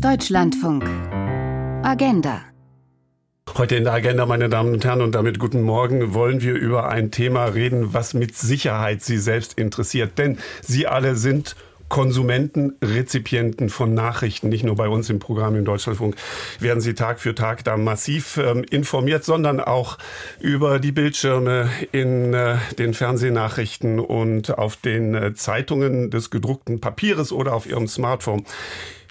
Deutschlandfunk. Agenda. Heute in der Agenda, meine Damen und Herren, und damit guten Morgen, wollen wir über ein Thema reden, was mit Sicherheit Sie selbst interessiert. Denn Sie alle sind Konsumenten, Rezipienten von Nachrichten, nicht nur bei uns im Programm im Deutschlandfunk, werden Sie Tag für Tag da massiv ähm, informiert, sondern auch über die Bildschirme in äh, den Fernsehnachrichten und auf den äh, Zeitungen des gedruckten Papieres oder auf Ihrem Smartphone.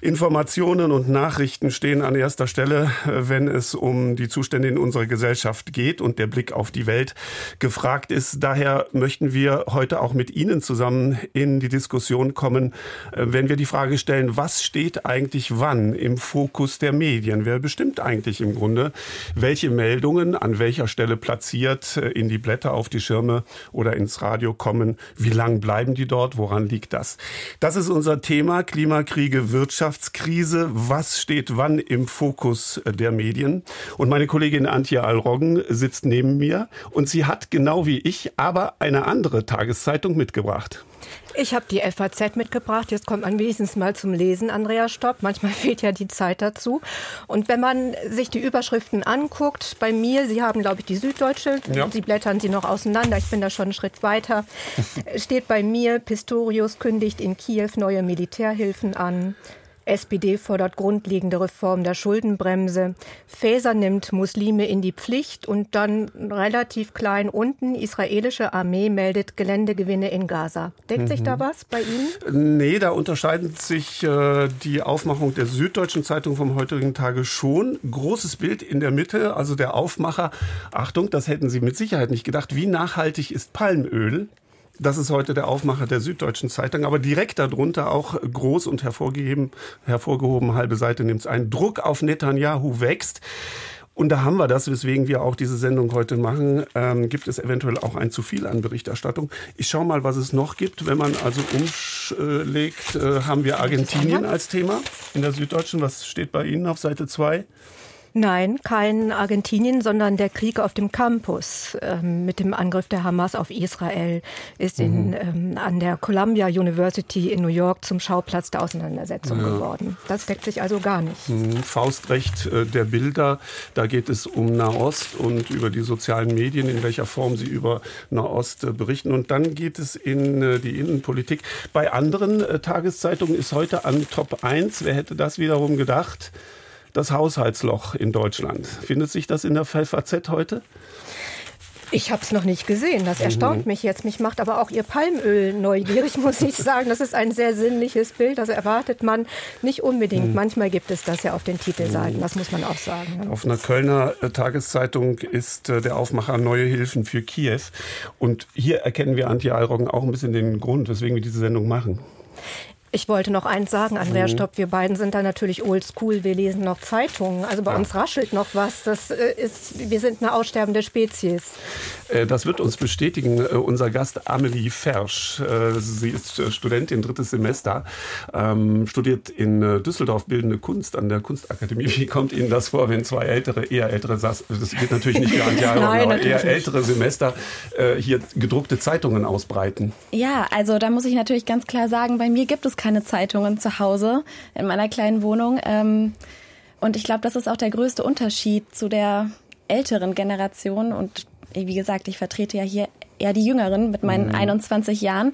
Informationen und Nachrichten stehen an erster Stelle, äh, wenn es um die Zustände in unserer Gesellschaft geht und der Blick auf die Welt gefragt ist. Daher möchten wir heute auch mit Ihnen zusammen in die Diskussion kommen, äh, wenn wir die Frage stellen, was steht eigentlich wann im Fokus der Medien? Wer bestimmt eigentlich im Grunde, welche Meldungen an welcher Stelle platziert äh, in die Blätter, auf die Schirme oder ins Radio kommen? Wie lang bleiben die dort? Woran liegt das? Das ist unser Thema Klimakriege, Wirtschaft Wirtschaftskrise. Was steht wann im Fokus der Medien? Und meine Kollegin Antje Alroggen sitzt neben mir und sie hat genau wie ich aber eine andere Tageszeitung mitgebracht. Ich habe die FAZ mitgebracht. Jetzt kommt man wenigstens mal zum Lesen, Andrea Stopp. Manchmal fehlt ja die Zeit dazu. Und wenn man sich die Überschriften anguckt, bei mir, Sie haben, glaube ich, die Süddeutsche, ja. Sie blättern sie noch auseinander, ich bin da schon einen Schritt weiter, steht bei mir, Pistorius kündigt in Kiew neue Militärhilfen an. SPD fordert grundlegende Reform der Schuldenbremse. Faeser nimmt Muslime in die Pflicht und dann relativ klein unten, israelische Armee meldet Geländegewinne in Gaza. Deckt mhm. sich da mhm. was bei Ihnen? Nee, da unterscheidet sich äh, die Aufmachung der Süddeutschen Zeitung vom heutigen Tage schon. Großes Bild in der Mitte, also der Aufmacher. Achtung, das hätten Sie mit Sicherheit nicht gedacht. Wie nachhaltig ist Palmöl? Das ist heute der Aufmacher der Süddeutschen Zeitung. Aber direkt darunter auch groß und hervorgehoben, hervorgehoben halbe Seite nimmt es ein. Druck auf Netanyahu wächst. Und da haben wir das, weswegen wir auch diese Sendung heute machen. Ähm, gibt es eventuell auch ein zu viel an Berichterstattung? Ich schaue mal, was es noch gibt. Wenn man also umschlägt, äh, haben wir Argentinien als Thema in der Süddeutschen. Was steht bei Ihnen auf Seite 2? Nein, kein Argentinien, sondern der Krieg auf dem Campus ähm, mit dem Angriff der Hamas auf Israel ist in, mhm. ähm, an der Columbia University in New York zum Schauplatz der Auseinandersetzung ja. geworden. Das deckt sich also gar nicht. Mhm. Faustrecht äh, der Bilder, da geht es um Nahost und über die sozialen Medien, in welcher Form sie über Nahost äh, berichten. Und dann geht es in äh, die Innenpolitik. Bei anderen Tageszeitungen ist heute an Top 1, wer hätte das wiederum gedacht? Das Haushaltsloch in Deutschland. Findet sich das in der FAZ heute? Ich habe es noch nicht gesehen. Das erstaunt mhm. mich jetzt. Mich macht aber auch Ihr Palmöl neugierig, muss ich sagen. Das ist ein sehr sinnliches Bild. Das erwartet man nicht unbedingt. Mhm. Manchmal gibt es das ja auf den Titelseiten. Mhm. Das muss man auch sagen. Auf einer Kölner äh, Tageszeitung ist äh, der Aufmacher Neue Hilfen für Kiew. Und hier erkennen wir Antje Alroggen auch ein bisschen den Grund, weswegen wir diese Sendung machen. Ich wollte noch eins sagen, Andrea mhm. Stopp. Wir beiden sind da natürlich oldschool. Wir lesen noch Zeitungen. Also bei ja. uns raschelt noch was. Das äh, ist, wir sind eine aussterbende Spezies. Äh, das wird uns bestätigen äh, unser Gast Amelie Fersch. Sie ist Studentin, drittes Semester, ähm, studiert in Düsseldorf Bildende Kunst an der Kunstakademie. Wie kommt Ihnen das vor, wenn zwei ältere, eher ältere, das geht natürlich nicht für Antje aber eher ältere Semester hier gedruckte Zeitungen ausbreiten? Ja, also da muss ich natürlich ganz klar sagen, bei mir gibt es keine Zeitungen zu Hause in meiner kleinen Wohnung. Ähm, und ich glaube, das ist auch der größte Unterschied zu der älteren Generation. Und wie gesagt, ich vertrete ja hier eher die Jüngeren mit meinen mhm. 21 Jahren.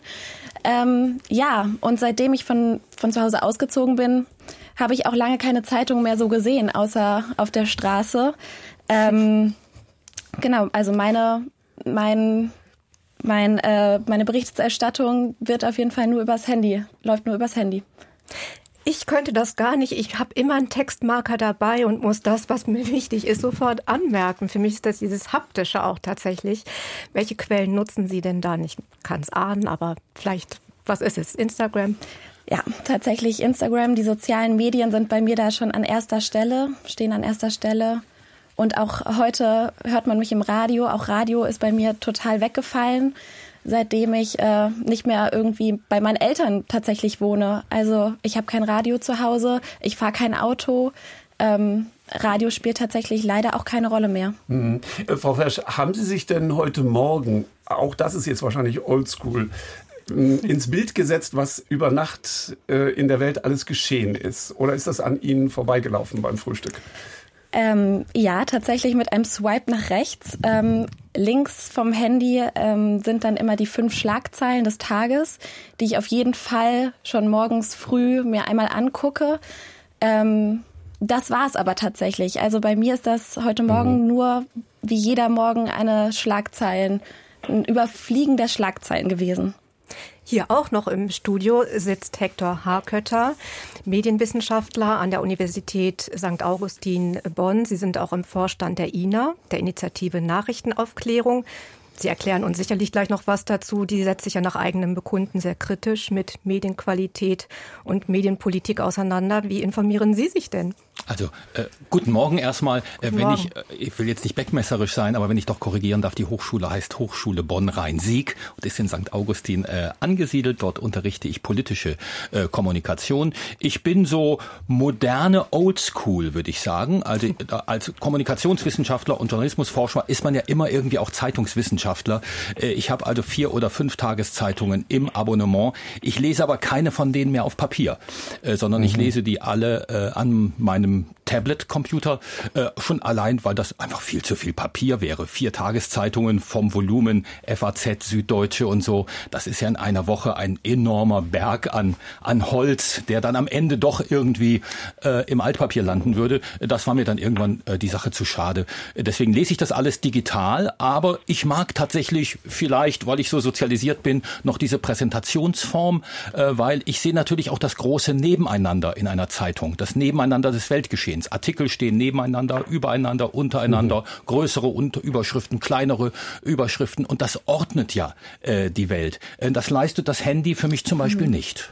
Ähm, ja, und seitdem ich von, von zu Hause ausgezogen bin, habe ich auch lange keine Zeitung mehr so gesehen, außer auf der Straße. Ähm, genau, also meine, mein mein, äh, meine Berichterstattung wird auf jeden Fall nur übers Handy, läuft nur übers Handy. Ich könnte das gar nicht. Ich habe immer einen Textmarker dabei und muss das, was mir wichtig ist, sofort anmerken. Für mich ist das dieses Haptische auch tatsächlich. Welche Quellen nutzen Sie denn da? Ich kann es ahnen, aber vielleicht, was ist es? Instagram? Ja, tatsächlich Instagram. Die sozialen Medien sind bei mir da schon an erster Stelle, stehen an erster Stelle. Und auch heute hört man mich im Radio. Auch Radio ist bei mir total weggefallen, seitdem ich äh, nicht mehr irgendwie bei meinen Eltern tatsächlich wohne. Also ich habe kein Radio zu Hause, ich fahre kein Auto. Ähm, Radio spielt tatsächlich leider auch keine Rolle mehr. Mhm. Äh, Frau Fersch, haben Sie sich denn heute Morgen, auch das ist jetzt wahrscheinlich oldschool, ins Bild gesetzt, was über Nacht äh, in der Welt alles geschehen ist? Oder ist das an Ihnen vorbeigelaufen beim Frühstück? Ähm, ja, tatsächlich mit einem Swipe nach rechts. Ähm, links vom Handy ähm, sind dann immer die fünf Schlagzeilen des Tages, die ich auf jeden Fall schon morgens früh mir einmal angucke. Ähm, das war es aber tatsächlich. Also bei mir ist das heute Morgen mhm. nur wie jeder Morgen eine Schlagzeilen, ein Überfliegen der Schlagzeilen gewesen. Hier auch noch im Studio sitzt Hector Harkötter, Medienwissenschaftler an der Universität St. Augustin Bonn. Sie sind auch im Vorstand der INA, der Initiative Nachrichtenaufklärung. Sie erklären uns sicherlich gleich noch was dazu. Die setzt sich ja nach eigenem Bekunden sehr kritisch mit Medienqualität und Medienpolitik auseinander. Wie informieren Sie sich denn? Also äh, guten Morgen erstmal. Äh, wenn Morgen. ich, äh, ich will jetzt nicht beckmesserisch sein, aber wenn ich doch korrigieren darf, die Hochschule heißt Hochschule Bonn-Rhein-Sieg und ist in St. Augustin äh, angesiedelt. Dort unterrichte ich politische äh, Kommunikation. Ich bin so moderne Oldschool, würde ich sagen. Also äh, als Kommunikationswissenschaftler und Journalismusforscher ist man ja immer irgendwie auch Zeitungswissenschaftler. Äh, ich habe also vier oder fünf Tageszeitungen im Abonnement. Ich lese aber keine von denen mehr auf Papier, äh, sondern mhm. ich lese die alle äh, an meinem einem Tablet-Computer, äh, schon allein, weil das einfach viel zu viel Papier wäre. Vier Tageszeitungen vom Volumen, FAZ, Süddeutsche und so. Das ist ja in einer Woche ein enormer Berg an, an Holz, der dann am Ende doch irgendwie äh, im Altpapier landen würde. Das war mir dann irgendwann äh, die Sache zu schade. Deswegen lese ich das alles digital, aber ich mag tatsächlich vielleicht, weil ich so sozialisiert bin, noch diese Präsentationsform, äh, weil ich sehe natürlich auch das große Nebeneinander in einer Zeitung, das Nebeneinander des Weltgeschehens. Geschehens. Artikel stehen nebeneinander, übereinander, untereinander, mhm. größere Überschriften, kleinere Überschriften und das ordnet ja äh, die Welt. Äh, das leistet das Handy für mich zum Beispiel mhm. nicht.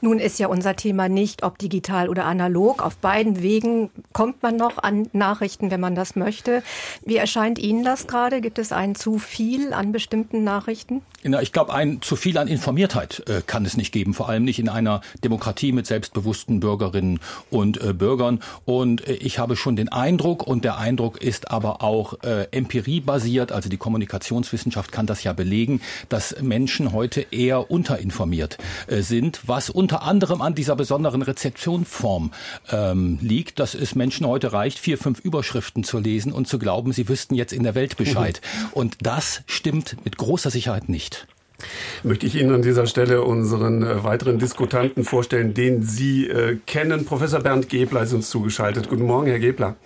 Nun ist ja unser Thema nicht, ob digital oder analog. Auf beiden Wegen kommt man noch an Nachrichten, wenn man das möchte. Wie erscheint Ihnen das gerade? Gibt es ein zu viel an bestimmten Nachrichten? Ich glaube, ein zu viel an Informiertheit äh, kann es nicht geben, vor allem nicht in einer Demokratie mit selbstbewussten Bürgerinnen und äh, Bürgern. Und äh, ich habe schon den Eindruck, und der Eindruck ist aber auch äh, empiriebasiert, also die Kommunikationswissenschaft kann das ja belegen, dass Menschen heute eher unterinformiert äh, sind, was unter anderem an dieser besonderen Rezeptionform ähm, liegt, dass es Menschen heute reicht, vier, fünf Überschriften zu lesen und zu glauben, sie wüssten jetzt in der Welt Bescheid. Mhm. Und das stimmt mit großer Sicherheit nicht. Möchte ich Ihnen an dieser Stelle unseren äh, weiteren Diskutanten vorstellen, den Sie äh, kennen. Professor Bernd Gebler ist uns zugeschaltet. Guten Morgen, Herr Gebler.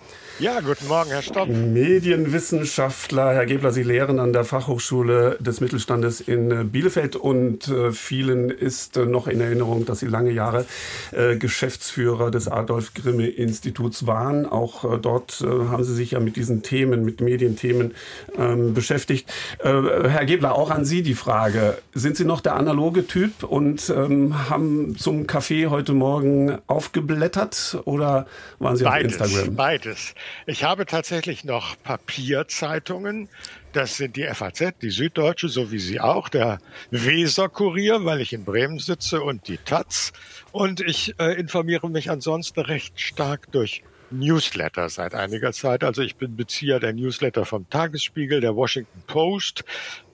Ja, guten Morgen, Herr Stopp. Medienwissenschaftler, Herr Gebler, Sie lehren an der Fachhochschule des Mittelstandes in äh, Bielefeld und äh, vielen ist äh, noch in Erinnerung, dass Sie lange Jahre äh, Geschäftsführer des Adolf Grimme Instituts waren. Auch dort haben Sie sich ja mit diesen Themen, mit Medienthemen ähm, beschäftigt. Herr Gebler, auch an Sie die Frage. Sind Sie noch der analoge Typ und ähm, haben zum Kaffee heute Morgen aufgeblättert oder waren Sie beides, auf Instagram? Beides. Ich habe tatsächlich noch Papierzeitungen. Das sind die FAZ, die Süddeutsche, so wie Sie auch, der Weser-Kurier, weil ich in Bremen sitze, und die Taz. Und ich äh, informiere mich ansonsten recht stark durch Newsletter seit einiger Zeit. Also ich bin Bezieher der Newsletter vom Tagesspiegel, der Washington Post,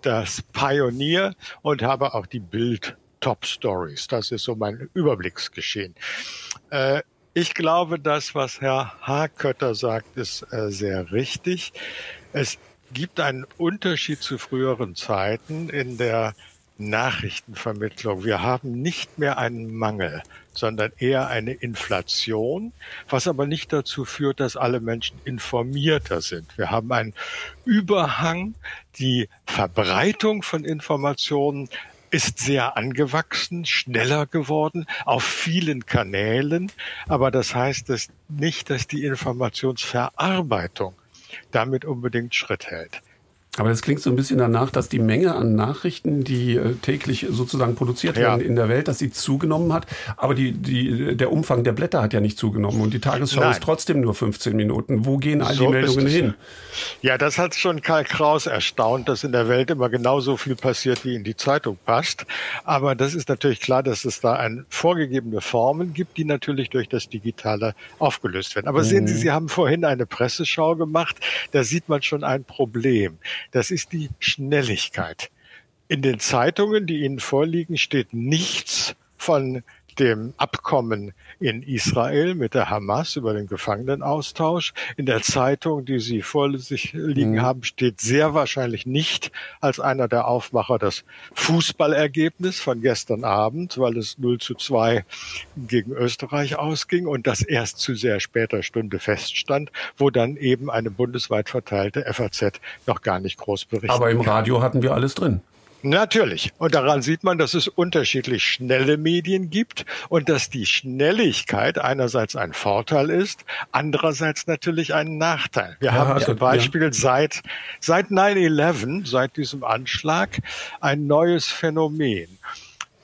das Pioneer und habe auch die Bild Top Stories. Das ist so mein Überblicksgeschehen. Äh, ich glaube, das, was Herr Hakötter sagt, ist äh, sehr richtig. Es gibt einen Unterschied zu früheren Zeiten in der Nachrichtenvermittlung. Wir haben nicht mehr einen Mangel, sondern eher eine Inflation, was aber nicht dazu führt, dass alle Menschen informierter sind. Wir haben einen Überhang, die Verbreitung von Informationen ist sehr angewachsen, schneller geworden, auf vielen Kanälen. Aber das heißt das nicht, dass die Informationsverarbeitung damit unbedingt Schritt hält. Aber das klingt so ein bisschen danach, dass die Menge an Nachrichten, die äh, täglich sozusagen produziert werden in der Welt, dass sie zugenommen hat. Aber die, die, der Umfang der Blätter hat ja nicht zugenommen. Und die Tagesschau Nein. ist trotzdem nur 15 Minuten. Wo gehen all so die Meldungen hin? Ja, das hat schon Karl Kraus erstaunt, dass in der Welt immer genauso viel passiert, wie in die Zeitung passt. Aber das ist natürlich klar, dass es da ein vorgegebene Formen gibt, die natürlich durch das Digitale aufgelöst werden. Aber mhm. sehen Sie, mhm. Sie haben vorhin eine Presseschau gemacht. Da sieht man schon ein Problem. Das ist die Schnelligkeit. In den Zeitungen, die Ihnen vorliegen, steht nichts von dem Abkommen in Israel mit der Hamas über den Gefangenenaustausch. In der Zeitung, die Sie vor sich liegen mhm. haben, steht sehr wahrscheinlich nicht als einer der Aufmacher das Fußballergebnis von gestern Abend, weil es 0 zu 2 gegen Österreich ausging und das erst zu sehr später Stunde feststand, wo dann eben eine bundesweit verteilte FAZ noch gar nicht groß berichtet. Aber im Radio hatten wir alles drin. Natürlich. Und daran sieht man, dass es unterschiedlich schnelle Medien gibt und dass die Schnelligkeit einerseits ein Vorteil ist, andererseits natürlich ein Nachteil. Wir ja, haben zum Beispiel ja. seit, seit 9-11, seit diesem Anschlag, ein neues Phänomen.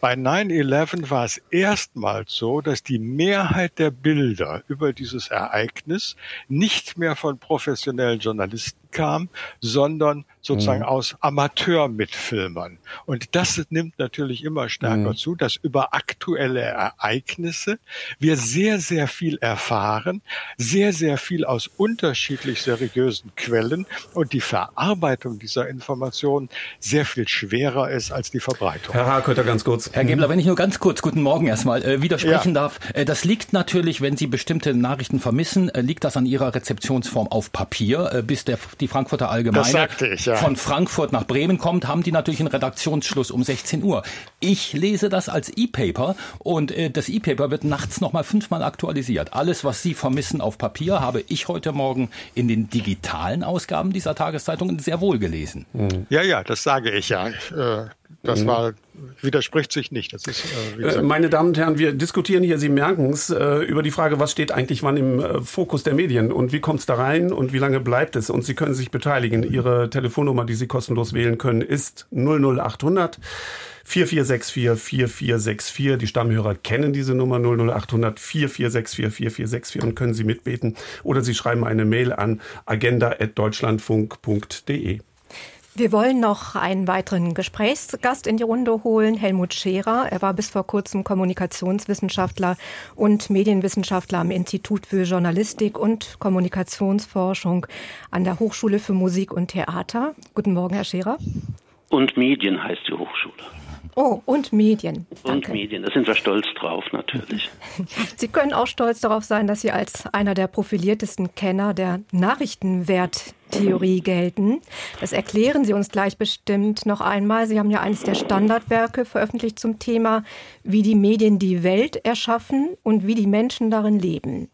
Bei 9-11 war es erstmals so, dass die Mehrheit der Bilder über dieses Ereignis nicht mehr von professionellen Journalisten kam, sondern sozusagen mhm. aus Amateurmitfilmern. Und das nimmt natürlich immer stärker mhm. zu, dass über aktuelle Ereignisse wir sehr, sehr viel erfahren, sehr, sehr viel aus unterschiedlich seriösen Quellen und die Verarbeitung dieser Informationen sehr viel schwerer ist als die Verbreitung. Herr Harkötter, ganz kurz. Herr Gebler, wenn ich nur ganz kurz, guten Morgen erstmal, äh, widersprechen ja. darf. Äh, das liegt natürlich, wenn Sie bestimmte Nachrichten vermissen, äh, liegt das an Ihrer Rezeptionsform auf Papier, äh, bis der, die Frankfurter Allgemeine ich, ja. von Frankfurt nach Bremen kommt, haben die natürlich einen Redaktionsschluss um 16 Uhr. Ich lese das als E-Paper und äh, das E-Paper wird nachts nochmal fünfmal aktualisiert. Alles, was Sie vermissen auf Papier, habe ich heute Morgen in den digitalen Ausgaben dieser Tageszeitungen sehr wohl gelesen. Ja, ja, das sage ich ja. Äh, das mhm. war, widerspricht sich nicht. Das ist, äh, äh Meine Damen und Herren, wir diskutieren hier, Sie merken es, äh, über die Frage, was steht eigentlich wann im äh, Fokus der Medien und wie kommt es da rein und wie lange bleibt es? Und Sie können sich beteiligen. Ihre Telefonnummer, die Sie kostenlos wählen können, ist 00800 4464 4464. Die Stammhörer kennen diese Nummer 00800 4464 4464 und können Sie mitbeten. Oder Sie schreiben eine Mail an agenda.deutschlandfunk.de. Wir wollen noch einen weiteren Gesprächsgast in die Runde holen, Helmut Scherer. Er war bis vor kurzem Kommunikationswissenschaftler und Medienwissenschaftler am Institut für Journalistik und Kommunikationsforschung an der Hochschule für Musik und Theater. Guten Morgen, Herr Scherer. Und Medien heißt die Hochschule. Oh, und Medien. Danke. Und Medien, da sind wir stolz drauf natürlich. Sie können auch stolz darauf sein, dass Sie als einer der profiliertesten Kenner der Nachrichtenwerttheorie gelten. Das erklären Sie uns gleich bestimmt noch einmal. Sie haben ja eines der Standardwerke veröffentlicht zum Thema, wie die Medien die Welt erschaffen und wie die Menschen darin leben.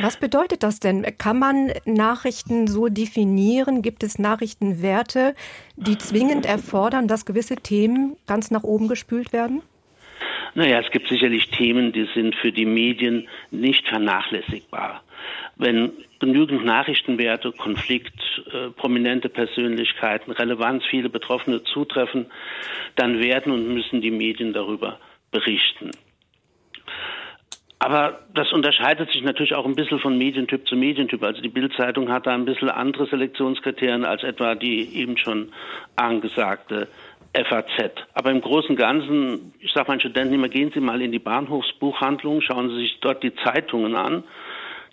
Was bedeutet das denn? Kann man Nachrichten so definieren? Gibt es Nachrichtenwerte, die zwingend erfordern, dass gewisse Themen ganz nach oben gespült werden? Naja, es gibt sicherlich Themen, die sind für die Medien nicht vernachlässigbar. Wenn genügend Nachrichtenwerte, Konflikt, äh, prominente Persönlichkeiten, Relevanz, viele Betroffene zutreffen, dann werden und müssen die Medien darüber berichten. Aber das unterscheidet sich natürlich auch ein bisschen von Medientyp zu Medientyp. Also die Bildzeitung hat da ein bisschen andere Selektionskriterien als etwa die eben schon angesagte FAZ. Aber im Großen und Ganzen, ich sage meinen Studenten immer, gehen Sie mal in die Bahnhofsbuchhandlung, schauen Sie sich dort die Zeitungen an.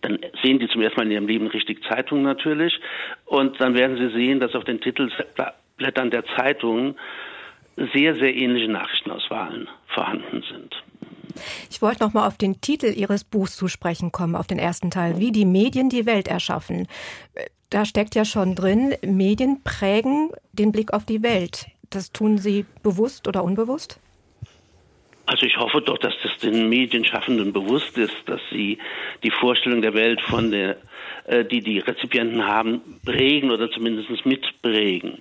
Dann sehen die zum ersten Mal in ihrem Leben richtig Zeitungen natürlich. Und dann werden Sie sehen, dass auf den Titelblättern der Zeitungen sehr, sehr ähnliche Nachrichtenauswahlen vorhanden sind. Ich wollte noch mal auf den Titel Ihres Buchs zu sprechen kommen, auf den ersten Teil, wie die Medien die Welt erschaffen. Da steckt ja schon drin, Medien prägen den Blick auf die Welt. Das tun Sie bewusst oder unbewusst? Also ich hoffe doch, dass das den Medienschaffenden bewusst ist, dass sie die Vorstellung der Welt von der, die die Rezipienten haben, prägen oder zumindest mitprägen.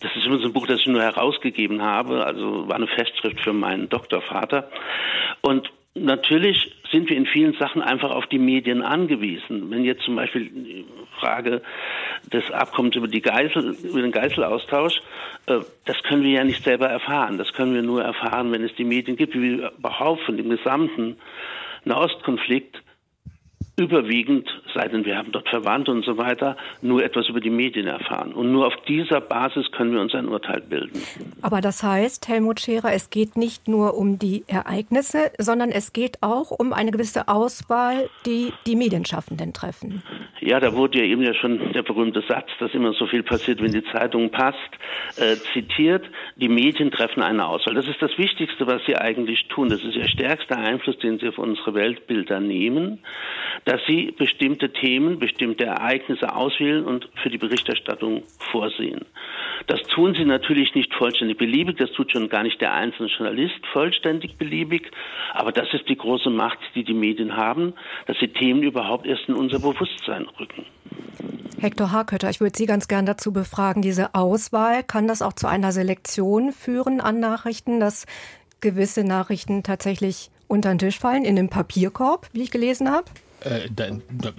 Das ist übrigens ein Buch, das ich nur herausgegeben habe, also war eine Festschrift für meinen Doktorvater. Und natürlich sind wir in vielen Sachen einfach auf die Medien angewiesen. Wenn jetzt zum Beispiel die Frage des Abkommens über, die Geisel, über den Geiselaustausch, äh, das können wir ja nicht selber erfahren. Das können wir nur erfahren, wenn es die Medien gibt, wie überhaupt von dem gesamten Nahostkonflikt überwiegend, sei denn wir haben dort Verwandte und so weiter, nur etwas über die Medien erfahren. Und nur auf dieser Basis können wir uns ein Urteil bilden. Aber das heißt, Helmut Scherer, es geht nicht nur um die Ereignisse, sondern es geht auch um eine gewisse Auswahl, die die Medienschaffenden treffen. Ja, da wurde ja eben ja schon der berühmte Satz, dass immer so viel passiert, wenn die Zeitung passt, äh, zitiert. Die Medien treffen eine Auswahl. Das ist das Wichtigste, was sie eigentlich tun. Das ist ihr stärkster Einfluss, den sie auf unsere Weltbilder nehmen dass sie bestimmte Themen, bestimmte Ereignisse auswählen und für die Berichterstattung vorsehen. Das tun sie natürlich nicht vollständig beliebig, das tut schon gar nicht der einzelne Journalist vollständig beliebig, aber das ist die große Macht, die die Medien haben, dass sie Themen überhaupt erst in unser Bewusstsein rücken. Hector Harkötter, ich würde Sie ganz gern dazu befragen, diese Auswahl, kann das auch zu einer Selektion führen an Nachrichten, dass gewisse Nachrichten tatsächlich unter den Tisch fallen, in den Papierkorb, wie ich gelesen habe? Äh,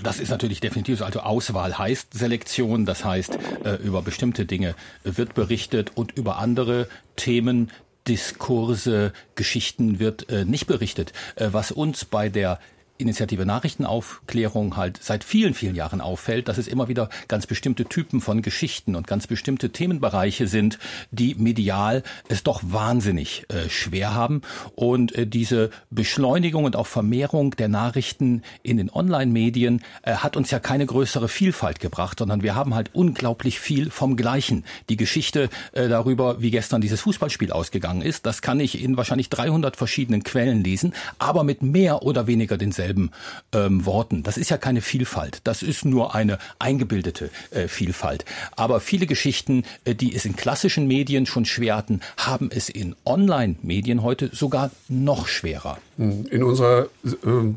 das ist natürlich definitiv so. Also Auswahl heißt Selektion, das heißt, äh, über bestimmte Dinge wird berichtet und über andere Themen Diskurse, Geschichten wird äh, nicht berichtet. was uns bei der Initiative Nachrichtenaufklärung halt seit vielen, vielen Jahren auffällt, dass es immer wieder ganz bestimmte Typen von Geschichten und ganz bestimmte Themenbereiche sind, die medial es doch wahnsinnig äh, schwer haben. Und äh, diese Beschleunigung und auch Vermehrung der Nachrichten in den Online-Medien äh, hat uns ja keine größere Vielfalt gebracht, sondern wir haben halt unglaublich viel vom Gleichen. Die Geschichte äh, darüber, wie gestern dieses Fußballspiel ausgegangen ist, das kann ich in wahrscheinlich 300 verschiedenen Quellen lesen, aber mit mehr oder weniger denselben denselben ähm, Worten. Das ist ja keine Vielfalt. Das ist nur eine eingebildete äh, Vielfalt. Aber viele Geschichten, äh, die es in klassischen Medien schon schwer hatten, haben es in Online-Medien heute sogar noch schwerer. In unserer äh,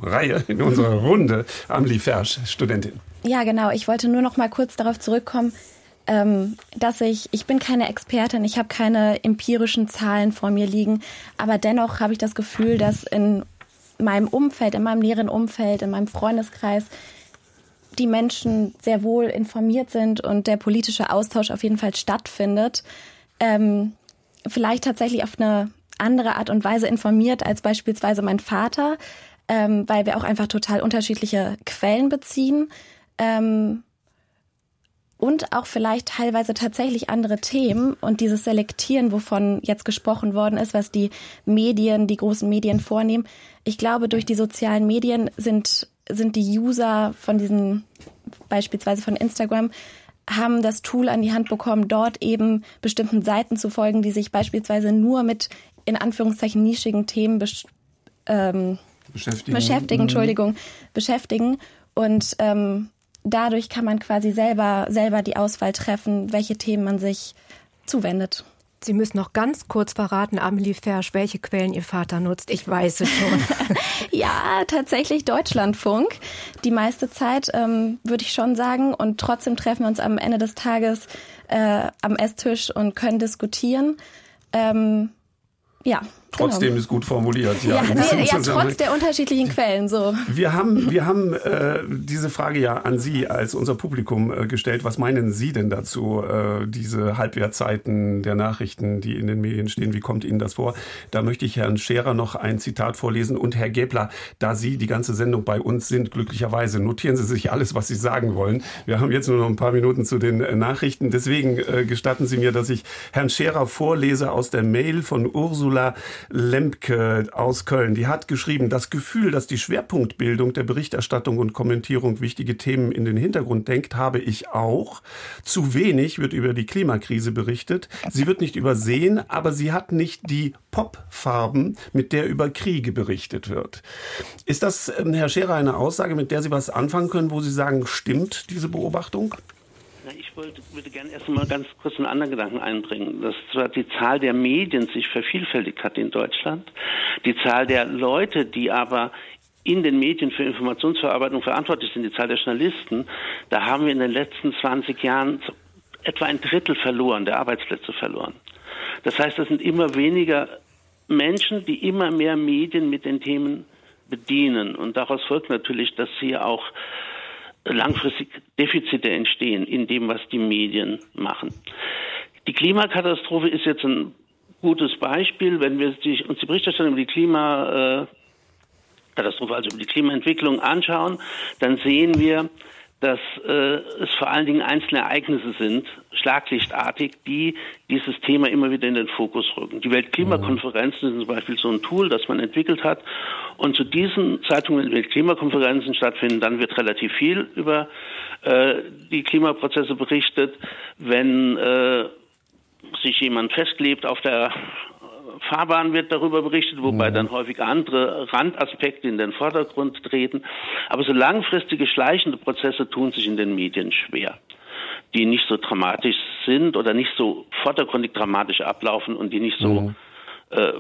Reihe, in unserer Runde, Amelie Fersch, Studentin. Ja, genau. Ich wollte nur noch mal kurz darauf zurückkommen, ähm, dass ich, ich bin keine Expertin, ich habe keine empirischen Zahlen vor mir liegen, aber dennoch habe ich das Gefühl, dass in meinem Umfeld, in meinem näheren Umfeld, in meinem Freundeskreis die Menschen sehr wohl informiert sind und der politische Austausch auf jeden Fall stattfindet. Ähm, vielleicht tatsächlich auf eine andere Art und Weise informiert als beispielsweise mein Vater, ähm, weil wir auch einfach total unterschiedliche Quellen beziehen. Ähm, und auch vielleicht teilweise tatsächlich andere Themen und dieses Selektieren, wovon jetzt gesprochen worden ist, was die Medien, die großen Medien vornehmen. Ich glaube, durch die sozialen Medien sind, sind die User von diesen, beispielsweise von Instagram, haben das Tool an die Hand bekommen, dort eben bestimmten Seiten zu folgen, die sich beispielsweise nur mit in Anführungszeichen nischigen Themen besch ähm, beschäftigen, beschäftigen mhm. Entschuldigung, beschäftigen und ähm, dadurch kann man quasi selber, selber die Auswahl treffen, welche Themen man sich zuwendet. Sie müssen noch ganz kurz verraten, Amelie Fersch, welche Quellen Ihr Vater nutzt. Ich weiß es schon. ja, tatsächlich Deutschlandfunk. Die meiste Zeit ähm, würde ich schon sagen. Und trotzdem treffen wir uns am Ende des Tages äh, am Esstisch und können diskutieren. Ähm, ja. Trotzdem genau. ist gut formuliert. Ja, ja, nee, ja trotz der unterschiedlichen Quellen so. Wir haben, wir haben äh, diese Frage ja an Sie als unser Publikum äh, gestellt. Was meinen Sie denn dazu, äh, diese Halbwertzeiten der Nachrichten, die in den Medien stehen? Wie kommt Ihnen das vor? Da möchte ich Herrn Scherer noch ein Zitat vorlesen. Und Herr Gebler, da Sie die ganze Sendung bei uns sind, glücklicherweise, notieren Sie sich alles, was Sie sagen wollen. Wir haben jetzt nur noch ein paar Minuten zu den äh, Nachrichten. Deswegen äh, gestatten Sie mir, dass ich Herrn Scherer vorlese aus der Mail von Ursula Lemke aus Köln, die hat geschrieben, das Gefühl, dass die Schwerpunktbildung der Berichterstattung und Kommentierung wichtige Themen in den Hintergrund denkt, habe ich auch. Zu wenig wird über die Klimakrise berichtet. Sie wird nicht übersehen, aber sie hat nicht die Popfarben, mit der über Kriege berichtet wird. Ist das, ähm, Herr Scherer, eine Aussage, mit der Sie was anfangen können, wo Sie sagen, stimmt diese Beobachtung? Ich wollte, würde gerne erst mal ganz kurz einen anderen Gedanken einbringen, dass zwar die Zahl der Medien sich vervielfältigt hat in Deutschland, die Zahl der Leute, die aber in den Medien für Informationsverarbeitung verantwortlich sind, die Zahl der Journalisten, da haben wir in den letzten 20 Jahren etwa ein Drittel verloren, der Arbeitsplätze verloren. Das heißt, es sind immer weniger Menschen, die immer mehr Medien mit den Themen bedienen. Und daraus folgt natürlich, dass sie auch langfristig Defizite entstehen in dem, was die Medien machen. Die Klimakatastrophe ist jetzt ein gutes Beispiel, wenn wir uns die Berichterstattung über die Klimakrise Katastrophe, also über die Klimaentwicklung anschauen, dann sehen wir, dass äh, es vor allen Dingen einzelne Ereignisse sind, schlaglichtartig, die dieses Thema immer wieder in den Fokus rücken. Die Weltklimakonferenzen sind zum Beispiel so ein Tool, das man entwickelt hat. Und zu diesen Zeitungen, wenn Weltklimakonferenzen stattfinden, dann wird relativ viel über äh, die Klimaprozesse berichtet. Wenn äh, sich jemand festklebt auf der Fahrbahn wird darüber berichtet, wobei mhm. dann häufig andere Randaspekte in den Vordergrund treten. Aber so langfristige schleichende Prozesse tun sich in den Medien schwer, die nicht so dramatisch sind oder nicht so vordergründig dramatisch ablaufen und die nicht so mhm. äh,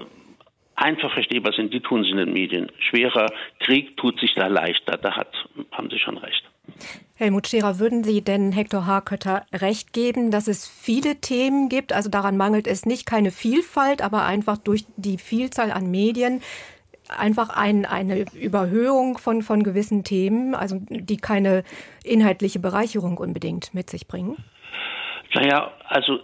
einfach verstehbar sind, die tun sich in den Medien schwerer. Krieg tut sich da leichter, da hat, haben Sie schon recht. Helmut Scherer, würden Sie denn Hector Harkötter recht geben, dass es viele Themen gibt? Also daran mangelt es nicht, keine Vielfalt, aber einfach durch die Vielzahl an Medien einfach ein, eine Überhöhung von, von gewissen Themen, also die keine inhaltliche Bereicherung unbedingt mit sich bringen? Naja, also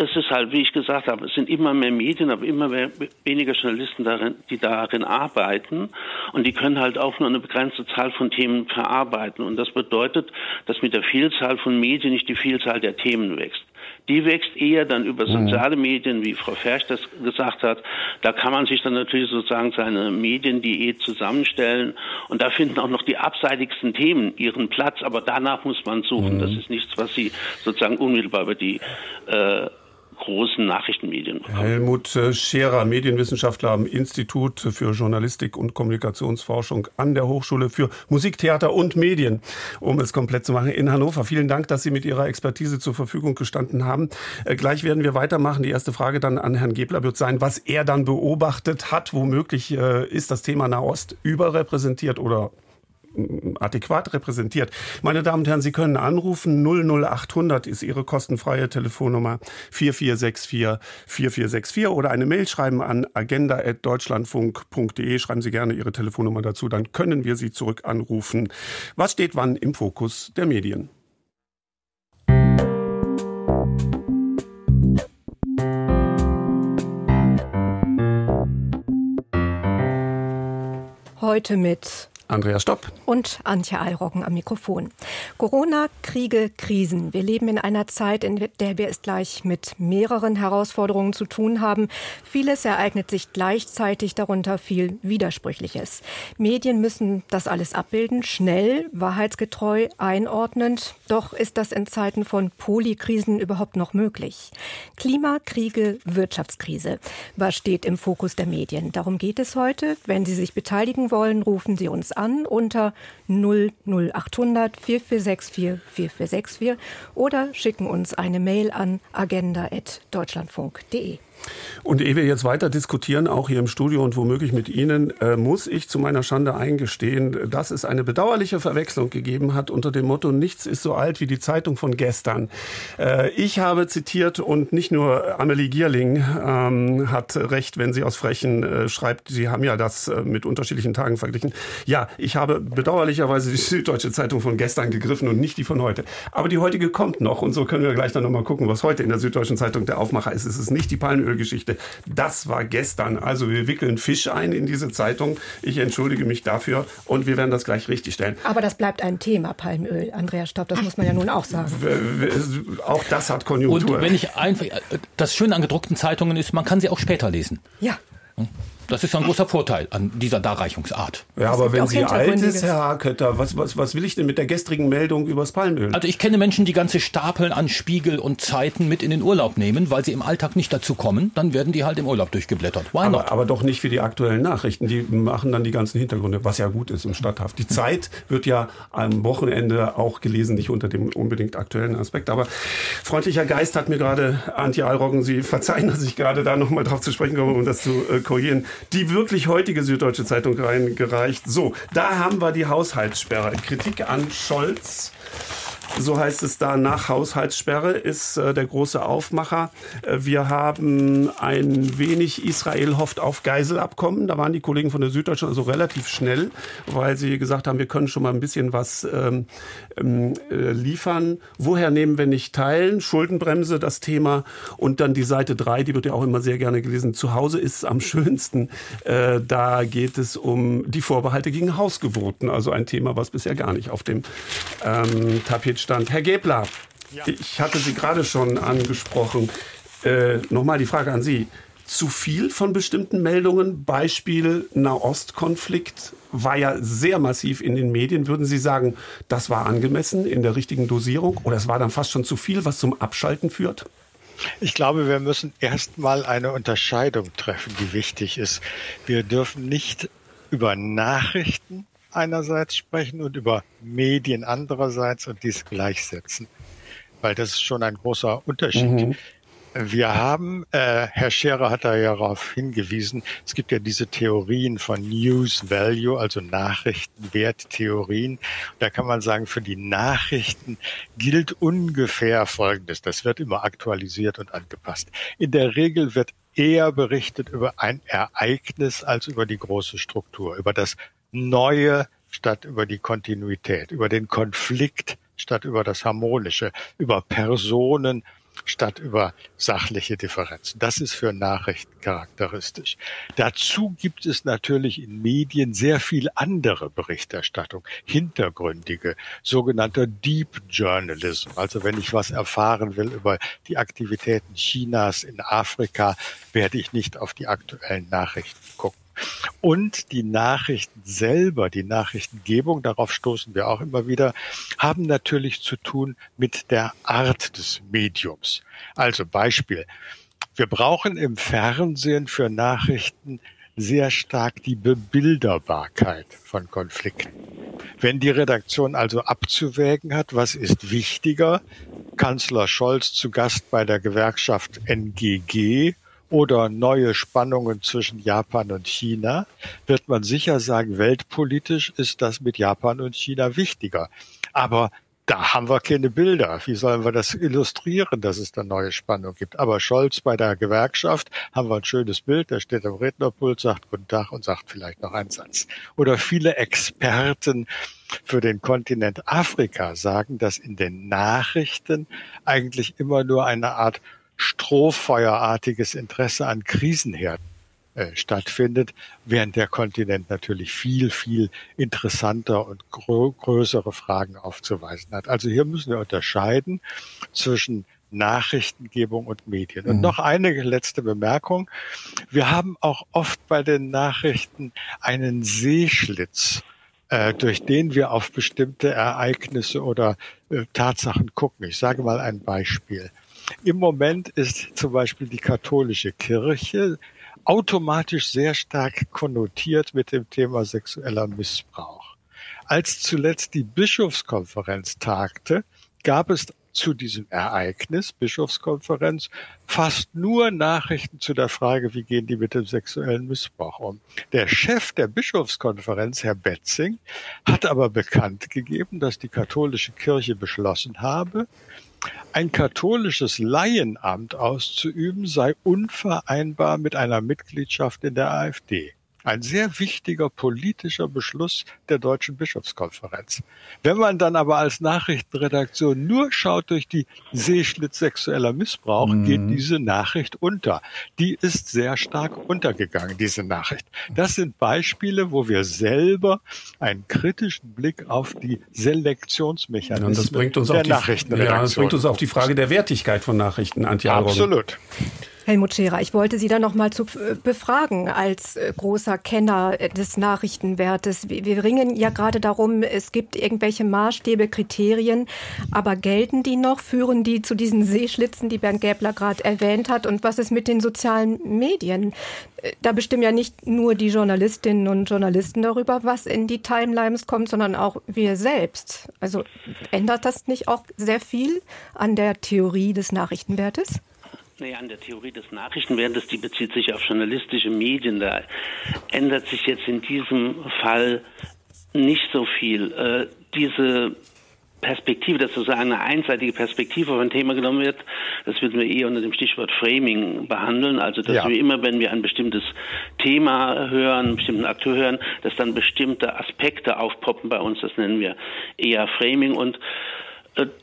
es ist halt, wie ich gesagt habe, es sind immer mehr Medien, aber immer mehr, weniger Journalisten darin, die darin arbeiten. Und die können halt auch nur eine begrenzte Zahl von Themen verarbeiten. Und das bedeutet, dass mit der Vielzahl von Medien nicht die Vielzahl der Themen wächst. Die wächst eher dann über mhm. soziale Medien, wie Frau Fersch das gesagt hat. Da kann man sich dann natürlich sozusagen seine Mediendiät zusammenstellen. Und da finden auch noch die abseitigsten Themen ihren Platz. Aber danach muss man suchen. Mhm. Das ist nichts, was Sie sozusagen unmittelbar über die äh, großen Nachrichtenmedien. Helmut Scherer, Medienwissenschaftler am Institut für Journalistik und Kommunikationsforschung an der Hochschule für Musik, Theater und Medien, um es komplett zu machen, in Hannover. Vielen Dank, dass Sie mit Ihrer Expertise zur Verfügung gestanden haben. Äh, gleich werden wir weitermachen. Die erste Frage dann an Herrn Gebler wird sein, was er dann beobachtet hat. Womöglich äh, ist das Thema Nahost überrepräsentiert oder adäquat repräsentiert. Meine Damen und Herren, Sie können anrufen. 00800 ist Ihre kostenfreie Telefonnummer 4464 4464 oder eine Mail schreiben an agenda.deutschlandfunk.de. Schreiben Sie gerne Ihre Telefonnummer dazu, dann können wir Sie zurück anrufen. Was steht wann im Fokus der Medien? Heute mit Andrea Stopp. Und Antje Eilrocken am Mikrofon. Corona, Kriege, Krisen. Wir leben in einer Zeit, in der wir es gleich mit mehreren Herausforderungen zu tun haben. Vieles ereignet sich gleichzeitig, darunter viel Widersprüchliches. Medien müssen das alles abbilden, schnell, wahrheitsgetreu, einordnend. Doch ist das in Zeiten von Polikrisen überhaupt noch möglich? Klima, Kriege, Wirtschaftskrise. Was steht im Fokus der Medien? Darum geht es heute. Wenn Sie sich beteiligen wollen, rufen Sie uns an unter 00800 4464 4464 oder schicken uns eine Mail an agenda.deutschlandfunk.de. Und ehe wir jetzt weiter diskutieren, auch hier im Studio und womöglich mit Ihnen, äh, muss ich zu meiner Schande eingestehen, dass es eine bedauerliche Verwechslung gegeben hat unter dem Motto, nichts ist so alt wie die Zeitung von gestern. Äh, ich habe zitiert und nicht nur Amelie Gierling ähm, hat recht, wenn sie aus Frechen äh, schreibt, Sie haben ja das äh, mit unterschiedlichen Tagen verglichen. Ja, ich habe bedauerlicherweise die Süddeutsche Zeitung von gestern gegriffen und nicht die von heute. Aber die heutige kommt noch und so können wir gleich dann nochmal gucken, was heute in der Süddeutschen Zeitung der Aufmacher ist. Es ist nicht die Palmöl Palmölgeschichte. Das war gestern. Also wir wickeln Fisch ein in diese Zeitung. Ich entschuldige mich dafür und wir werden das gleich richtigstellen. Aber das bleibt ein Thema, Palmöl, Andreas Stopp. Das muss man ja nun auch sagen. Auch das hat Konjunktur. Und wenn ich einfach, das Schöne an gedruckten Zeitungen ist, man kann sie auch später lesen. Ja. Das ist ein großer Vorteil an dieser Darreichungsart. Ja, aber wenn sie alt ist, Herr Haketter, was, was, was will ich denn mit der gestrigen Meldung übers Palmöl? Also ich kenne Menschen, die ganze Stapeln an Spiegel und Zeiten mit in den Urlaub nehmen, weil sie im Alltag nicht dazu kommen. Dann werden die halt im Urlaub durchgeblättert. Why aber, aber doch nicht für die aktuellen Nachrichten. Die machen dann die ganzen Hintergründe, was ja gut ist im Stadthaft. Die Zeit wird ja am Wochenende auch gelesen, nicht unter dem unbedingt aktuellen Aspekt. Aber freundlicher Geist hat mir gerade Antje Alroggen, Sie verzeihen, dass ich gerade da nochmal drauf zu sprechen komme, um das zu äh, korrigieren die wirklich heutige Süddeutsche Zeitung reingereicht. So, da haben wir die Haushaltssperre. Kritik an Scholz. so heißt es da, nach Haushaltssperre ist äh, der große Aufmacher. Äh, wir haben ein wenig, Israel hofft auf Geiselabkommen. Da waren die Kollegen von der Süddeutschen also relativ schnell, weil sie gesagt haben, wir können schon mal ein bisschen was ähm, ähm äh, liefern. Woher nehmen wir nicht teilen? Schuldenbremse, das Thema. Und dann die Seite 3, die wird ja auch immer sehr gerne gelesen. Zu Hause ist es am schönsten. Äh, da geht es um die Vorbehalte gegen Hausgeburten. Also ein Thema, was bisher gar nicht auf dem ähm, Tapet stand. Herr Gebler, ja. ich hatte Sie gerade schon angesprochen. Äh, Nochmal die Frage an Sie. Zu viel von bestimmten Meldungen, Beispiel Nahostkonflikt, war ja sehr massiv in den Medien. Würden Sie sagen, das war angemessen in der richtigen Dosierung oder es war dann fast schon zu viel, was zum Abschalten führt? Ich glaube, wir müssen erstmal eine Unterscheidung treffen, die wichtig ist. Wir dürfen nicht über Nachrichten einerseits sprechen und über Medien andererseits und dies gleichsetzen. Weil das ist schon ein großer Unterschied. Mhm. Wir haben, äh, Herr Scherer hat da ja darauf hingewiesen, es gibt ja diese Theorien von News Value, also Nachrichtenwerttheorien. Da kann man sagen, für die Nachrichten gilt ungefähr Folgendes. Das wird immer aktualisiert und angepasst. In der Regel wird eher berichtet über ein Ereignis als über die große Struktur, über das Neue statt über die Kontinuität, über den Konflikt statt über das Harmonische, über Personen statt über sachliche Differenzen. Das ist für Nachrichten charakteristisch. Dazu gibt es natürlich in Medien sehr viel andere Berichterstattung, hintergründige, sogenannter Deep Journalism. Also wenn ich was erfahren will über die Aktivitäten Chinas in Afrika, werde ich nicht auf die aktuellen Nachrichten gucken. Und die Nachrichten selber, die Nachrichtengebung, darauf stoßen wir auch immer wieder, haben natürlich zu tun mit der Art des Mediums. Also Beispiel. Wir brauchen im Fernsehen für Nachrichten sehr stark die Bebilderbarkeit von Konflikten. Wenn die Redaktion also abzuwägen hat, was ist wichtiger, Kanzler Scholz zu Gast bei der Gewerkschaft NGG oder neue Spannungen zwischen Japan und China, wird man sicher sagen, weltpolitisch ist das mit Japan und China wichtiger. Aber da haben wir keine Bilder. Wie sollen wir das illustrieren, dass es da neue Spannung gibt? Aber Scholz bei der Gewerkschaft haben wir ein schönes Bild. Der steht am Rednerpult, sagt Guten Tag und sagt vielleicht noch einen Satz. Oder viele Experten für den Kontinent Afrika sagen, dass in den Nachrichten eigentlich immer nur eine Art strohfeuerartiges Interesse an Krisenherden äh, stattfindet, während der Kontinent natürlich viel, viel interessanter und grö größere Fragen aufzuweisen hat. Also hier müssen wir unterscheiden zwischen Nachrichtengebung und Medien. Und mhm. noch eine letzte Bemerkung. Wir haben auch oft bei den Nachrichten einen Seeschlitz, äh, durch den wir auf bestimmte Ereignisse oder äh, Tatsachen gucken. Ich sage mal ein Beispiel. Im Moment ist zum Beispiel die katholische Kirche automatisch sehr stark konnotiert mit dem Thema sexueller Missbrauch. Als zuletzt die Bischofskonferenz tagte, gab es zu diesem Ereignis, Bischofskonferenz, fast nur Nachrichten zu der Frage, wie gehen die mit dem sexuellen Missbrauch um. Der Chef der Bischofskonferenz, Herr Betzing, hat aber bekannt gegeben, dass die katholische Kirche beschlossen habe, ein katholisches Laienamt auszuüben sei unvereinbar mit einer Mitgliedschaft in der AfD ein sehr wichtiger politischer Beschluss der Deutschen Bischofskonferenz. Wenn man dann aber als Nachrichtenredaktion nur schaut durch die Seeschlitz sexueller Missbrauch, mhm. geht diese Nachricht unter. Die ist sehr stark untergegangen, diese Nachricht. Das sind Beispiele, wo wir selber einen kritischen Blick auf die Selektionsmechanismen ja, das bringt uns der Nachrichtenredaktion. Ja, das bringt uns auf die Frage der Wertigkeit von Nachrichten, Antje Absolut. Helmut Scherer, ich wollte Sie da noch mal zu äh, befragen als äh, großer Kenner äh, des Nachrichtenwertes. Wir ringen ja gerade darum, es gibt irgendwelche Maßstäbe, Kriterien, aber gelten die noch? Führen die zu diesen Seeschlitzen, die Bernd Gäbler gerade erwähnt hat? Und was ist mit den sozialen Medien? Da bestimmen ja nicht nur die Journalistinnen und Journalisten darüber, was in die Timelines kommt, sondern auch wir selbst. Also ändert das nicht auch sehr viel an der Theorie des Nachrichtenwertes? Naja, an der Theorie des Nachrichtenwertes, die bezieht sich auf journalistische Medien. Da ändert sich jetzt in diesem Fall nicht so viel. Äh, diese Perspektive, dass sozusagen eine einseitige Perspektive auf ein Thema genommen wird, das würden wir eher unter dem Stichwort Framing behandeln. Also, dass ja. wir immer, wenn wir ein bestimmtes Thema hören, einen bestimmten Akteur hören, dass dann bestimmte Aspekte aufpoppen bei uns. Das nennen wir eher Framing und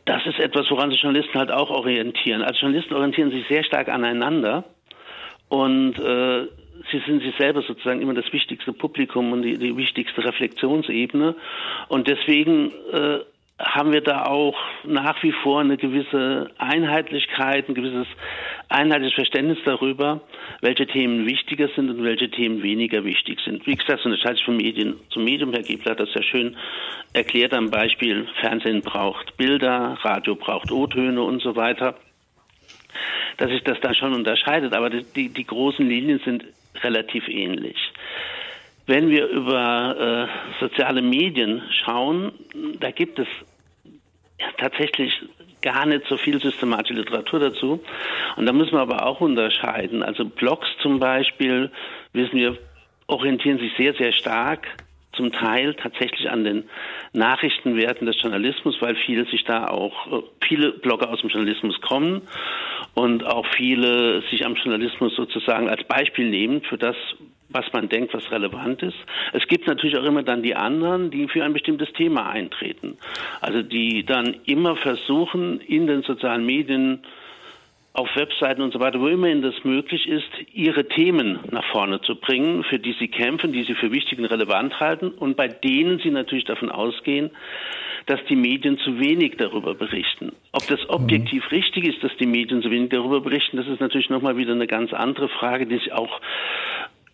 das ist etwas, woran sich Journalisten halt auch orientieren. Also Journalisten orientieren sich sehr stark aneinander und äh, sie sind sich selber sozusagen immer das wichtigste Publikum und die, die wichtigste Reflexionsebene. Und deswegen äh, haben wir da auch nach wie vor eine gewisse Einheitlichkeit, ein gewisses einheitliches Verständnis darüber, welche Themen wichtiger sind und welche Themen weniger wichtig sind. Wie gesagt, das unterscheidet sich von Medien zum Medium. Herr Gebler hat das sehr schön erklärt am Beispiel, Fernsehen braucht Bilder, Radio braucht O-Töne und so weiter. Dass sich das da schon unterscheidet, aber die, die großen Linien sind relativ ähnlich. Wenn wir über äh, soziale Medien schauen, da gibt es ja, tatsächlich gar nicht so viel systematische Literatur dazu. Und da müssen wir aber auch unterscheiden. Also Blogs zum Beispiel, wissen wir, orientieren sich sehr, sehr stark zum Teil tatsächlich an den Nachrichtenwerten des Journalismus, weil viele sich da auch, äh, viele Blogger aus dem Journalismus kommen und auch viele sich am Journalismus sozusagen als Beispiel nehmen für das, was man denkt, was relevant ist. Es gibt natürlich auch immer dann die anderen, die für ein bestimmtes Thema eintreten. Also die dann immer versuchen, in den sozialen Medien auf Webseiten und so weiter, wo immerhin das möglich ist, ihre Themen nach vorne zu bringen, für die sie kämpfen, die sie für wichtig und relevant halten und bei denen sie natürlich davon ausgehen, dass die Medien zu wenig darüber berichten. Ob das objektiv mhm. richtig ist, dass die Medien zu wenig darüber berichten, das ist natürlich nochmal wieder eine ganz andere Frage, die sich auch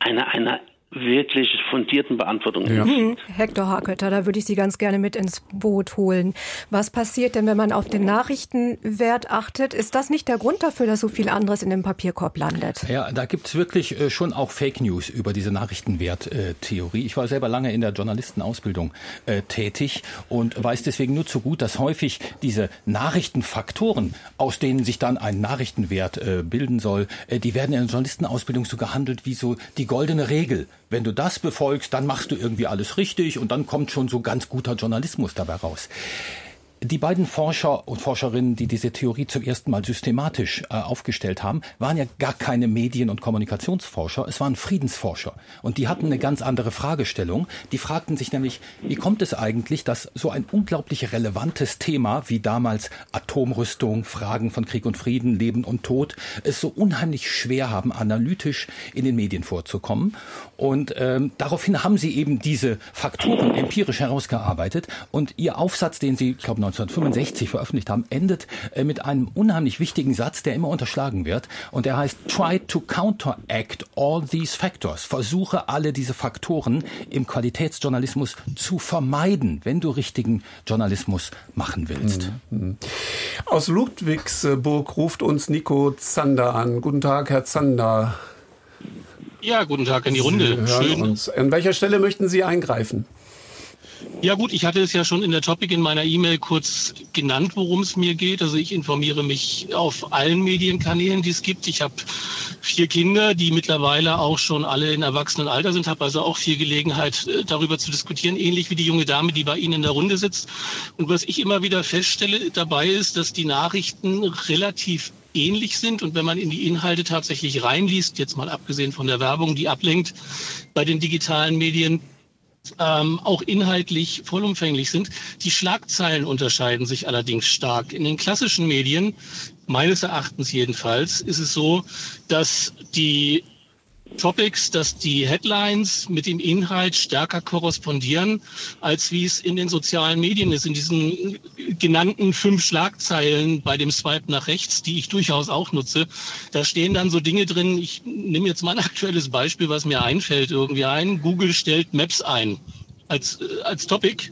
einer, einer wirklich fundierten Beantwortung ja. Hm, Hector Hakötter, da würde ich Sie ganz gerne mit ins Boot holen. Was passiert denn, wenn man auf den Nachrichtenwert achtet? Ist das nicht der Grund dafür, dass so viel anderes in dem Papierkorb landet? Ja, da gibt es wirklich äh, schon auch Fake News über diese Nachrichtenwert-Theorie. ich war selber lange in der Journalistenausbildung äh, tätig und weiß deswegen nur zu gut, dass häufig diese Nachrichtenfaktoren, aus denen sich dann ein Nachrichtenwert äh, bilden soll, die werden in der Journalistenausbildung so gehandelt wie so die goldene Regel. Wenn du das befolgst, dann machst du irgendwie alles richtig und dann kommt schon so ganz guter Journalismus dabei raus. Die beiden Forscher und Forscherinnen, die diese Theorie zum ersten Mal systematisch äh, aufgestellt haben, waren ja gar keine Medien- und Kommunikationsforscher, es waren Friedensforscher. Und die hatten eine ganz andere Fragestellung. Die fragten sich nämlich, wie kommt es eigentlich, dass so ein unglaublich relevantes Thema wie damals Atomrüstung, Fragen von Krieg und Frieden, Leben und Tod, es so unheimlich schwer haben, analytisch in den Medien vorzukommen. Und ähm, daraufhin haben sie eben diese Faktoren empirisch herausgearbeitet. Und ihr Aufsatz, den sie, ich glaube, 1965 veröffentlicht haben, endet äh, mit einem unheimlich wichtigen Satz, der immer unterschlagen wird. Und der heißt, try to counteract all these factors. Versuche alle diese Faktoren im Qualitätsjournalismus zu vermeiden, wenn du richtigen Journalismus machen willst. Mhm. Aus Ludwigsburg ruft uns Nico Zander an. Guten Tag, Herr Zander. Ja, guten Tag in die Runde. Schön. Uns. An welcher Stelle möchten Sie eingreifen? Ja gut, ich hatte es ja schon in der Topic in meiner E-Mail kurz genannt, worum es mir geht. Also ich informiere mich auf allen Medienkanälen, die es gibt. Ich habe vier Kinder, die mittlerweile auch schon alle in Erwachsenenalter sind, habe also auch viel Gelegenheit, äh, darüber zu diskutieren, ähnlich wie die junge Dame, die bei Ihnen in der Runde sitzt. Und was ich immer wieder feststelle dabei ist, dass die Nachrichten relativ ähnlich sind. Und wenn man in die Inhalte tatsächlich reinliest, jetzt mal abgesehen von der Werbung, die ablenkt, bei den digitalen Medien, ähm, auch inhaltlich vollumfänglich sind. Die Schlagzeilen unterscheiden sich allerdings stark. In den klassischen Medien, meines Erachtens jedenfalls, ist es so, dass die Topics, dass die Headlines mit dem Inhalt stärker korrespondieren, als wie es in den sozialen Medien ist. In diesen genannten fünf Schlagzeilen bei dem Swipe nach rechts, die ich durchaus auch nutze, da stehen dann so Dinge drin. Ich nehme jetzt mal ein aktuelles Beispiel, was mir einfällt irgendwie ein. Google stellt Maps ein als, äh, als Topic.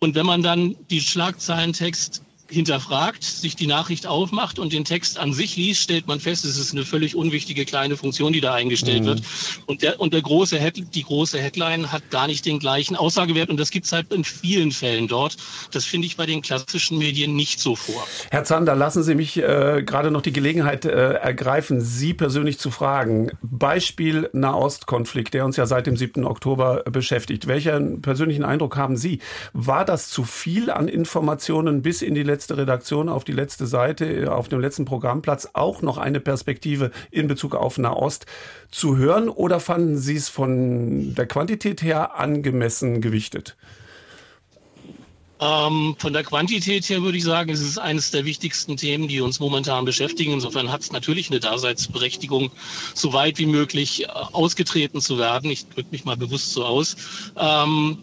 Und wenn man dann die Schlagzeilentext hinterfragt, sich die Nachricht aufmacht und den Text an sich liest, stellt man fest, es ist eine völlig unwichtige kleine Funktion, die da eingestellt mhm. wird. Und der, und der große Head, die große Headline hat gar nicht den gleichen Aussagewert und das gibt es halt in vielen Fällen dort. Das finde ich bei den klassischen Medien nicht so vor. Herr Zander, lassen Sie mich äh, gerade noch die Gelegenheit äh, ergreifen, Sie persönlich zu fragen. Beispiel Nahostkonflikt, der uns ja seit dem 7. Oktober beschäftigt. Welchen persönlichen Eindruck haben Sie? War das zu viel an Informationen bis in die letzte Redaktion, auf die letzte Seite, auf dem letzten Programmplatz auch noch eine Perspektive in Bezug auf Nahost zu hören? Oder fanden Sie es von der Quantität her angemessen gewichtet? Ähm, von der Quantität her würde ich sagen, es ist eines der wichtigsten Themen, die uns momentan beschäftigen. Insofern hat es natürlich eine Daseinsberechtigung, so weit wie möglich äh, ausgetreten zu werden. Ich drücke mich mal bewusst so aus. Ähm,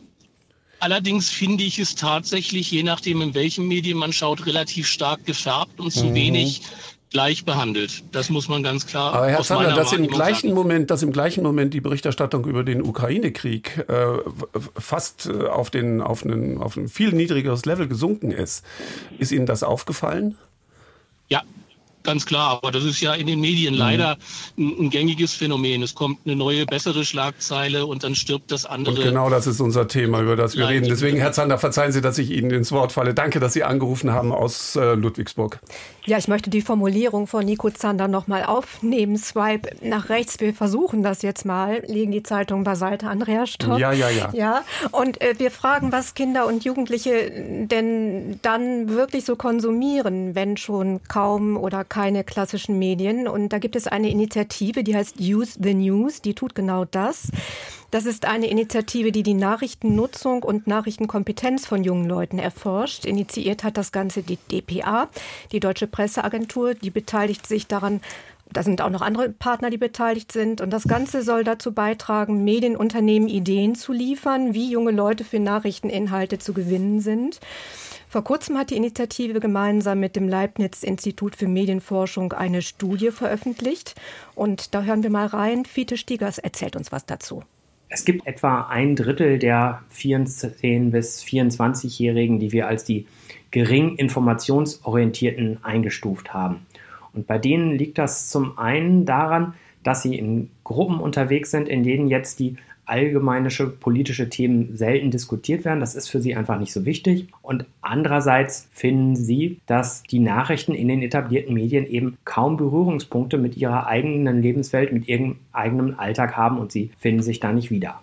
Allerdings finde ich es tatsächlich, je nachdem, in welchem Medien man schaut, relativ stark gefärbt und zu mhm. wenig gleich behandelt. Das muss man ganz klar. Aber Herr Zander, dass im gleichen sagen. Moment, dass im gleichen Moment die Berichterstattung über den Ukraine-Krieg äh, fast äh, auf den auf einen auf ein viel niedrigeres Level gesunken ist, ist Ihnen das aufgefallen? Ja, Ganz klar, aber das ist ja in den Medien mhm. leider ein, ein, gängiges Phänomen. Es kommt eine neue, bessere Schlagzeile und dann stirbt das andere. Und genau das ist unser Thema, über das wir reden. Deswegen, Herr Zander, verzeihen Sie, dass ich Ihnen ins Wort falle. Danke, dass Sie angerufen haben aus äh, Ludwigsburg. Ja, ich möchte die Formulierung von Nico Zander nochmal aufnehmen. Swipe nach rechts. Wir versuchen das jetzt mal. Legen die Zeitungen beiseite, Andreas Stopp. Ja, ja, ja. Ja, und äh, wir fragen, was Kinder und Jugendliche denn dann wirklich so konsumieren, wenn schon kaum oder keine klassischen Medien. Und da gibt es eine Initiative, die heißt Use the News. Die tut genau das. Das ist eine Initiative, die die Nachrichtennutzung und Nachrichtenkompetenz von jungen Leuten erforscht. Initiiert hat das Ganze die DPA, die Deutsche Presseagentur. Die beteiligt sich daran, da sind auch noch andere Partner, die beteiligt sind. Und das Ganze soll dazu beitragen, Medienunternehmen Ideen zu liefern, wie junge Leute für Nachrichteninhalte zu gewinnen sind. Vor kurzem hat die Initiative gemeinsam mit dem Leibniz-Institut für Medienforschung eine Studie veröffentlicht. Und da hören wir mal rein. Fiete Stiegers erzählt uns was dazu. Es gibt etwa ein Drittel der 14- bis 24-Jährigen, die wir als die gering informationsorientierten eingestuft haben. Und bei denen liegt das zum einen daran, dass sie in Gruppen unterwegs sind, in denen jetzt die allgemeinische politische Themen selten diskutiert werden. Das ist für sie einfach nicht so wichtig. Und andererseits finden sie, dass die Nachrichten in den etablierten Medien eben kaum Berührungspunkte mit ihrer eigenen Lebenswelt, mit ihrem eigenen Alltag haben und sie finden sich da nicht wieder.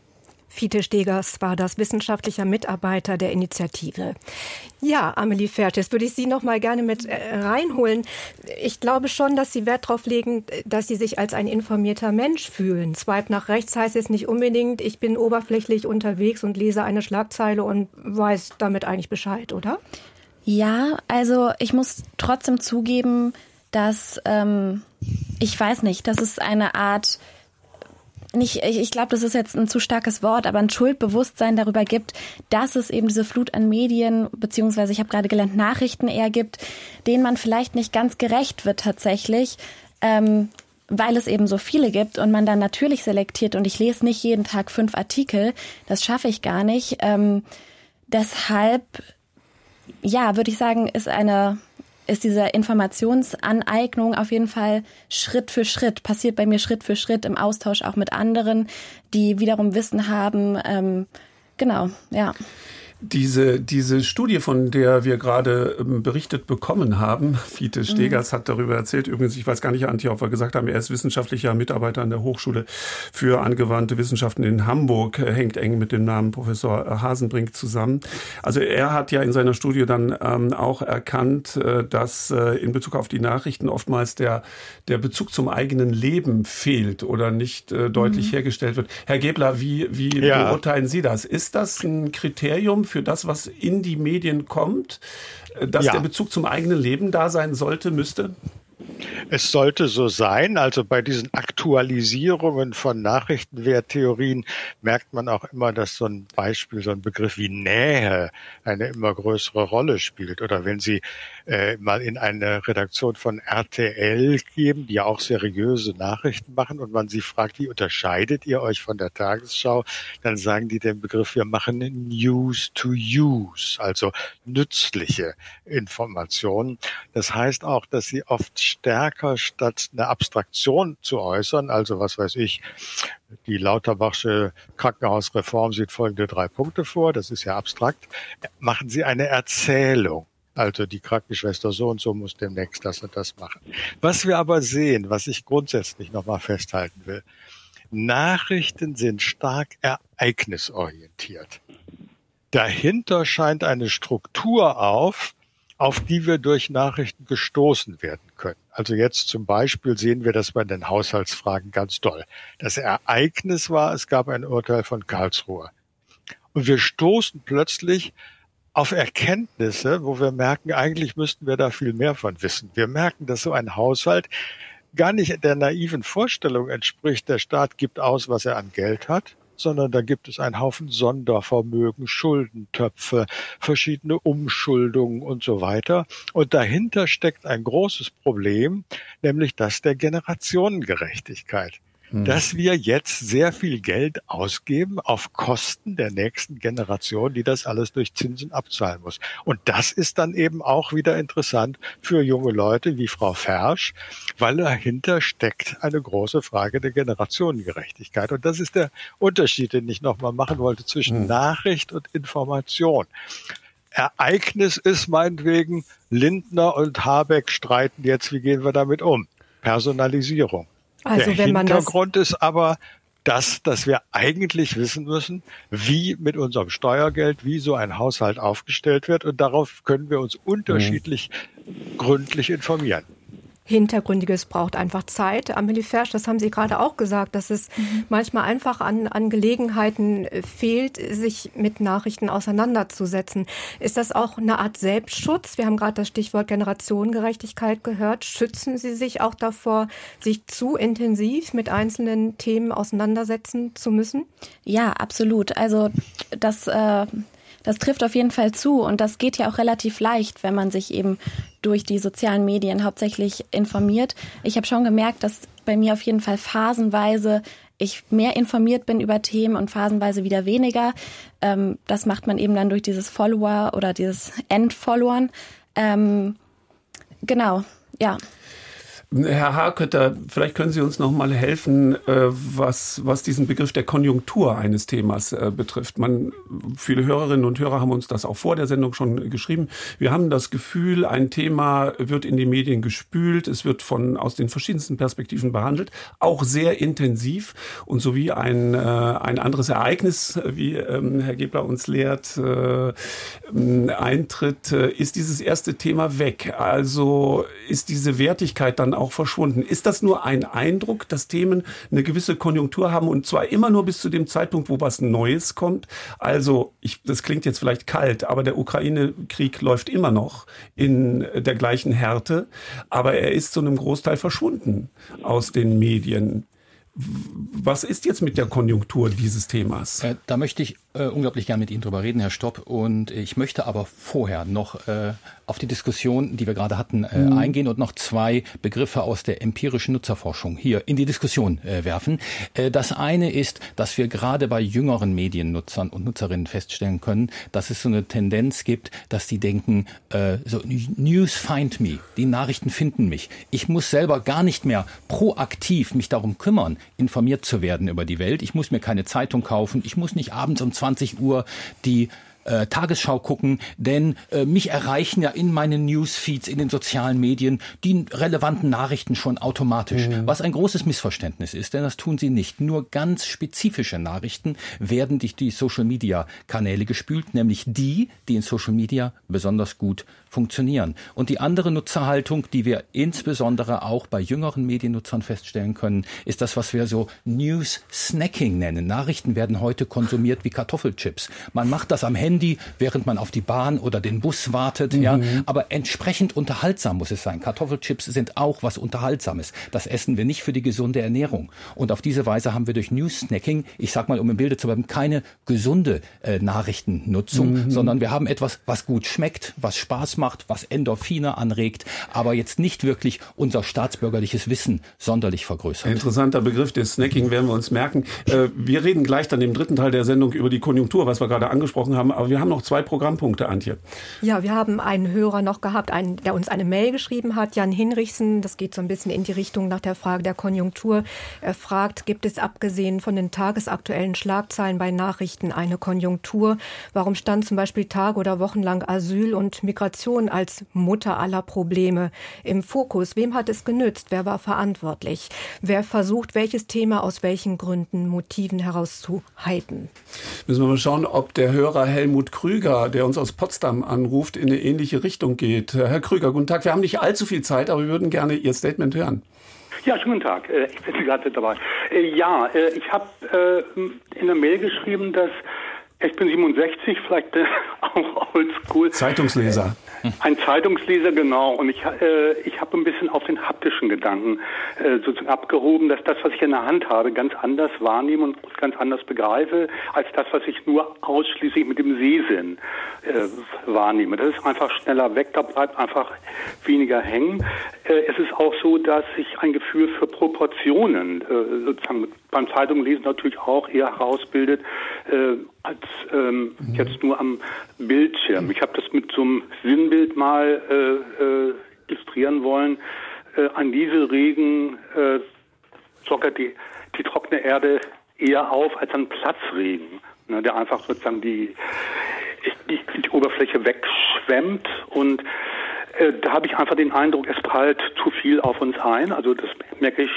Fiete Stegers war das wissenschaftlicher Mitarbeiter der Initiative. Ja, Amelie Fertis, würde ich Sie noch mal gerne mit äh, reinholen. Ich glaube schon, dass Sie Wert darauf legen, dass Sie sich als ein informierter Mensch fühlen. Swipe nach rechts heißt es nicht unbedingt, ich bin oberflächlich unterwegs und lese eine Schlagzeile und weiß damit eigentlich Bescheid, oder? Ja, also ich muss trotzdem zugeben, dass ähm, ich weiß nicht, das ist eine Art nicht, ich, ich glaube, das ist jetzt ein zu starkes Wort, aber ein Schuldbewusstsein darüber gibt, dass es eben diese Flut an Medien, beziehungsweise ich habe gerade gelernt, Nachrichten eher gibt, denen man vielleicht nicht ganz gerecht wird tatsächlich. Ähm, weil es eben so viele gibt und man dann natürlich selektiert und ich lese nicht jeden Tag fünf Artikel, das schaffe ich gar nicht. Ähm, deshalb, ja, würde ich sagen, ist eine ist diese Informationsaneignung auf jeden Fall Schritt für Schritt, passiert bei mir Schritt für Schritt im Austausch auch mit anderen, die wiederum Wissen haben. Ähm, genau, ja. Diese, diese Studie, von der wir gerade ähm, berichtet bekommen haben, Fiete Stegers mhm. hat darüber erzählt. Übrigens, ich weiß gar nicht, Antje, ob wir gesagt haben, er ist wissenschaftlicher Mitarbeiter an der Hochschule für angewandte Wissenschaften in Hamburg, hängt eng mit dem Namen Professor Hasenbrink zusammen. Also er hat ja in seiner Studie dann ähm, auch erkannt, äh, dass äh, in Bezug auf die Nachrichten oftmals der, der Bezug zum eigenen Leben fehlt oder nicht äh, deutlich mhm. hergestellt wird. Herr Gebler, wie, wie ja. beurteilen Sie das? Ist das ein Kriterium für das, was in die Medien kommt, äh, dass ja. der Bezug zum eigenen Leben da sein sollte, müsste? Es sollte so sein. Also bei diesen Aktualisierungen von Nachrichtenwerttheorien merkt man auch immer, dass so ein Beispiel, so ein Begriff wie Nähe eine immer größere Rolle spielt. Oder wenn Sie äh, mal in eine Redaktion von RTL geben, die ja auch seriöse Nachrichten machen und man sie fragt, wie unterscheidet ihr euch von der Tagesschau, dann sagen die den Begriff, wir machen News to Use, also nützliche Informationen. Das heißt auch, dass sie oft stärker statt eine Abstraktion zu äußern, also was weiß ich, die Lauterbachsche Krankenhausreform sieht folgende drei Punkte vor, das ist ja abstrakt, machen sie eine Erzählung. Also die Krankenschwester so und so muss demnächst das und das machen. Was wir aber sehen, was ich grundsätzlich nochmal festhalten will, Nachrichten sind stark ereignisorientiert. Dahinter scheint eine Struktur auf, auf die wir durch Nachrichten gestoßen werden können. Also jetzt zum Beispiel sehen wir das bei den Haushaltsfragen ganz doll. Das Ereignis war, es gab ein Urteil von Karlsruhe. Und wir stoßen plötzlich auf Erkenntnisse, wo wir merken, eigentlich müssten wir da viel mehr von wissen. Wir merken, dass so ein Haushalt gar nicht der naiven Vorstellung entspricht, der Staat gibt aus, was er an Geld hat, sondern da gibt es einen Haufen Sondervermögen, Schuldentöpfe, verschiedene Umschuldungen und so weiter. Und dahinter steckt ein großes Problem, nämlich das der Generationengerechtigkeit. Hm. dass wir jetzt sehr viel Geld ausgeben auf Kosten der nächsten Generation, die das alles durch Zinsen abzahlen muss. Und das ist dann eben auch wieder interessant für junge Leute wie Frau Fersch, weil dahinter steckt eine große Frage der Generationengerechtigkeit. Und das ist der Unterschied, den ich nochmal machen wollte zwischen hm. Nachricht und Information. Ereignis ist meinetwegen, Lindner und Habeck streiten jetzt, wie gehen wir damit um? Personalisierung. Also, Der Hintergrund ist aber das, dass wir eigentlich wissen müssen, wie mit unserem Steuergeld, wie so ein Haushalt aufgestellt wird. Und darauf können wir uns unterschiedlich mhm. gründlich informieren. Hintergründiges braucht einfach Zeit. Amelie Fersch, das haben Sie gerade auch gesagt, dass es mhm. manchmal einfach an, an Gelegenheiten äh, fehlt, sich mit Nachrichten auseinanderzusetzen. Ist das auch eine Art Selbstschutz? Wir haben gerade das Stichwort Generationengerechtigkeit gehört. Schützen Sie sich auch davor, sich zu intensiv mit einzelnen Themen auseinandersetzen zu müssen? Ja, absolut. Also das äh das trifft auf jeden Fall zu und das geht ja auch relativ leicht, wenn man sich eben durch die sozialen Medien hauptsächlich informiert. Ich habe schon gemerkt, dass bei mir auf jeden Fall phasenweise ich mehr informiert bin über Themen und phasenweise wieder weniger. Ähm, das macht man eben dann durch dieses Follower oder dieses Endfollowern. Ähm, genau, ja. Herr Harkötter, vielleicht können Sie uns noch mal helfen, äh, was, was diesen Begriff der Konjunktur eines Themas äh, betrifft. Man, viele Hörerinnen und Hörer haben uns das auch vor der Sendung schon geschrieben. Wir haben das Gefühl, ein Thema wird in die Medien gespült, es wird von, aus den verschiedensten Perspektiven behandelt, auch sehr intensiv. Und so wie ein, äh, ein anderes Ereignis, wie ähm, Herr Gebler uns lehrt, eintritt, ist dieses erste Thema weg. Also ist diese Wertigkeit dann auch verschwunden. Ist das nur ein Eindruck, dass Themen eine gewisse Konjunktur haben und zwar immer nur bis zu dem Zeitpunkt, wo was Neues kommt? Also, ich, das klingt jetzt vielleicht kalt, aber der Ukraine-Krieg läuft immer noch in der gleichen Härte, aber er ist zu einem Großteil verschwunden aus den Medien. Was ist jetzt mit der Konjunktur dieses Themas? Äh, da möchte ich äh, unglaublich gern mit Ihnen drüber reden, Herr Stopp. Und ich möchte aber vorher noch äh, auf die Diskussion, die wir gerade hatten, äh, mhm. eingehen und noch zwei Begriffe aus der empirischen Nutzerforschung hier in die Diskussion äh, werfen. Äh, das eine ist, dass wir gerade bei jüngeren Mediennutzern und Nutzerinnen feststellen können, dass es so eine Tendenz gibt, dass die denken, äh, so News find me, die Nachrichten finden mich. Ich muss selber gar nicht mehr proaktiv mich darum kümmern, informiert zu werden über die Welt. Ich muss mir keine Zeitung kaufen. Ich muss nicht abends um 20 Uhr die äh, Tagesschau gucken, denn äh, mich erreichen ja in meinen Newsfeeds, in den sozialen Medien die relevanten Nachrichten schon automatisch, mhm. was ein großes Missverständnis ist, denn das tun sie nicht. Nur ganz spezifische Nachrichten werden durch die Social-Media-Kanäle gespült, nämlich die, die in Social Media besonders gut funktionieren. Und die andere Nutzerhaltung, die wir insbesondere auch bei jüngeren Mediennutzern feststellen können, ist das, was wir so News Snacking nennen. Nachrichten werden heute konsumiert wie Kartoffelchips. Man macht das am Handy während man auf die Bahn oder den Bus wartet. Mhm. Ja, aber entsprechend unterhaltsam muss es sein. Kartoffelchips sind auch was Unterhaltsames. Das essen wir nicht für die gesunde Ernährung. Und auf diese Weise haben wir durch News Snacking, ich sag mal, um im Bilde zu bleiben, keine gesunde äh, Nachrichtennutzung, mhm. sondern wir haben etwas, was gut schmeckt, was Spaß macht, was Endorphine anregt, aber jetzt nicht wirklich unser staatsbürgerliches Wissen sonderlich vergrößert. Interessanter Begriff des Snacking werden wir uns merken. Äh, wir reden gleich dann im dritten Teil der Sendung über die Konjunktur, was wir gerade angesprochen haben, aber wir haben noch zwei Programmpunkte, Antje. Ja, wir haben einen Hörer noch gehabt, einen, der uns eine Mail geschrieben hat, Jan Hinrichsen, das geht so ein bisschen in die Richtung nach der Frage der Konjunktur. Er fragt, gibt es abgesehen von den tagesaktuellen Schlagzeilen bei Nachrichten eine Konjunktur? Warum stand zum Beispiel Tage oder Wochen lang Asyl und Migration als Mutter aller Probleme im Fokus? Wem hat es genützt? Wer war verantwortlich? Wer versucht, welches Thema aus welchen Gründen, Motiven herauszuhypen? Müssen wir mal schauen, ob der Hörer Helmut Krüger, der uns aus Potsdam anruft, in eine ähnliche Richtung geht. Herr Krüger, guten Tag. Wir haben nicht allzu viel Zeit, aber wir würden gerne Ihr Statement hören. Ja, schönen Tag. Äh, ich bin gerade dabei. Äh, ja, äh, ich habe in der Mail geschrieben, dass ich bin 67, vielleicht auch oldschool. Zeitungsleser. Ein Zeitungsleser, genau. Und ich, äh, ich habe ein bisschen auf den haptischen Gedanken äh, sozusagen abgehoben, dass das, was ich in der Hand habe, ganz anders wahrnehme und ganz anders begreife, als das, was ich nur ausschließlich mit dem Sehsinn äh, wahrnehme. Das ist einfach schneller weg, da bleibt einfach weniger hängen. Äh, es ist auch so, dass sich ein Gefühl für Proportionen äh, sozusagen beim Zeitunglesen natürlich auch eher herausbildet, äh, als ähm, mhm. jetzt nur am Bildschirm. Ich habe das mit so einem Sinnbild mal äh, äh, illustrieren wollen. Äh, an diese Regen äh, sockert die, die trockene Erde eher auf als ein Platzregen, ne, der einfach sozusagen die, die, die Oberfläche wegschwemmt und äh, da habe ich einfach den Eindruck, es prallt zu viel auf uns ein. Also das merke ich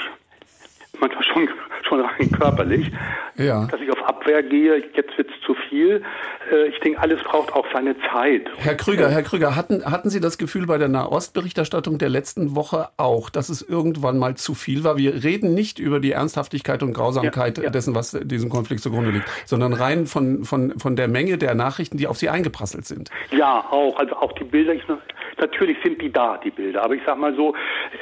manchmal schon, schon rein körperlich, ja. dass ich auf Abwehr gehe, jetzt wird es zu viel. Äh, ich denke, alles braucht auch seine Zeit. Herr Krüger, Herr Krüger, hatten, hatten Sie das Gefühl bei der Nahostberichterstattung der letzten Woche auch, dass es irgendwann mal zu viel war? Wir reden nicht über die Ernsthaftigkeit und Grausamkeit ja, ja. dessen, was diesem Konflikt zugrunde liegt, sondern rein von, von, von der Menge der Nachrichten, die auf Sie eingeprasselt sind. Ja, auch. Also auch die Bilder. Ich, natürlich sind die da, die Bilder. Aber ich sag mal so,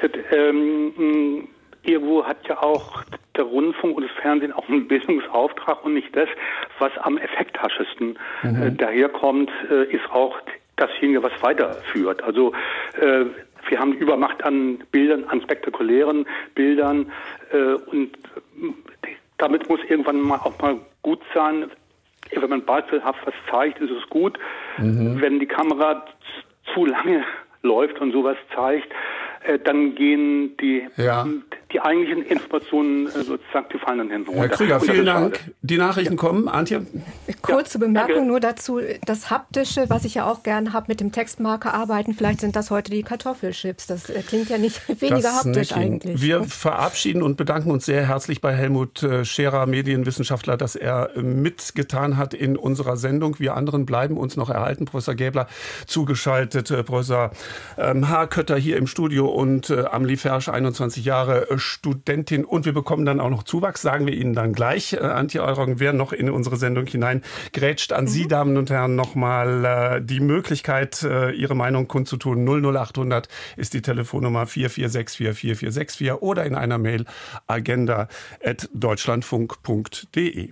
äh, ähm, irgendwo hat ja auch der Rundfunk und das Fernsehen auch einen Bildungsauftrag und nicht das, was am effekthaschesten mhm. äh, daherkommt, äh, ist auch dasjenige, was weiterführt. Also äh, wir haben Übermacht an Bildern, an spektakulären Bildern äh, und damit muss irgendwann mal auch mal gut sein. Wenn man beispielhaft was zeigt, ist es gut. Mhm. Wenn die Kamera zu lange läuft und sowas zeigt, äh, dann gehen die, ja. Die eigentlichen Informationen äh, sozusagen, die fallen dann runter. Herr Krüger, vielen Dank. Schade. Die Nachrichten ja. kommen. Antje? Kurze ja, Bemerkung danke. nur dazu. Das Haptische, was ich ja auch gerne habe, mit dem Textmarker arbeiten, vielleicht sind das heute die Kartoffelchips. Das äh, klingt ja nicht weniger das haptisch Snacking. eigentlich. Wir verabschieden und bedanken uns sehr herzlich bei Helmut Scherer, Medienwissenschaftler, dass er mitgetan hat in unserer Sendung. Wir anderen bleiben uns noch erhalten. Professor Gäbler zugeschaltet, Professor ähm, H. Kötter hier im Studio und äh, Amelie Fersch, 21 Jahre äh, Studentin. Und wir bekommen dann auch noch Zuwachs, sagen wir Ihnen dann gleich. Äh, Antje Eurong, wer noch in unsere Sendung hineingrätscht. An mhm. Sie, Damen und Herren, nochmal äh, die Möglichkeit, äh, Ihre Meinung kundzutun. 00800 ist die Telefonnummer 4464464 oder in einer Mail agenda.deutschlandfunk.de.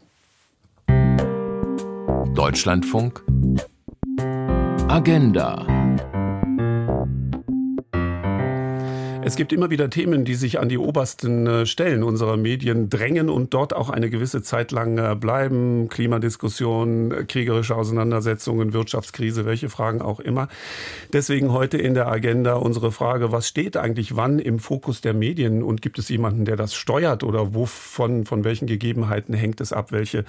Deutschlandfunk Agenda Es gibt immer wieder Themen, die sich an die obersten äh, Stellen unserer Medien drängen und dort auch eine gewisse Zeit lang äh, bleiben. Klimadiskussion, äh, kriegerische Auseinandersetzungen, Wirtschaftskrise, welche Fragen auch immer. Deswegen heute in der Agenda unsere Frage, was steht eigentlich wann im Fokus der Medien und gibt es jemanden, der das steuert oder wovon, von welchen Gegebenheiten hängt es ab, welche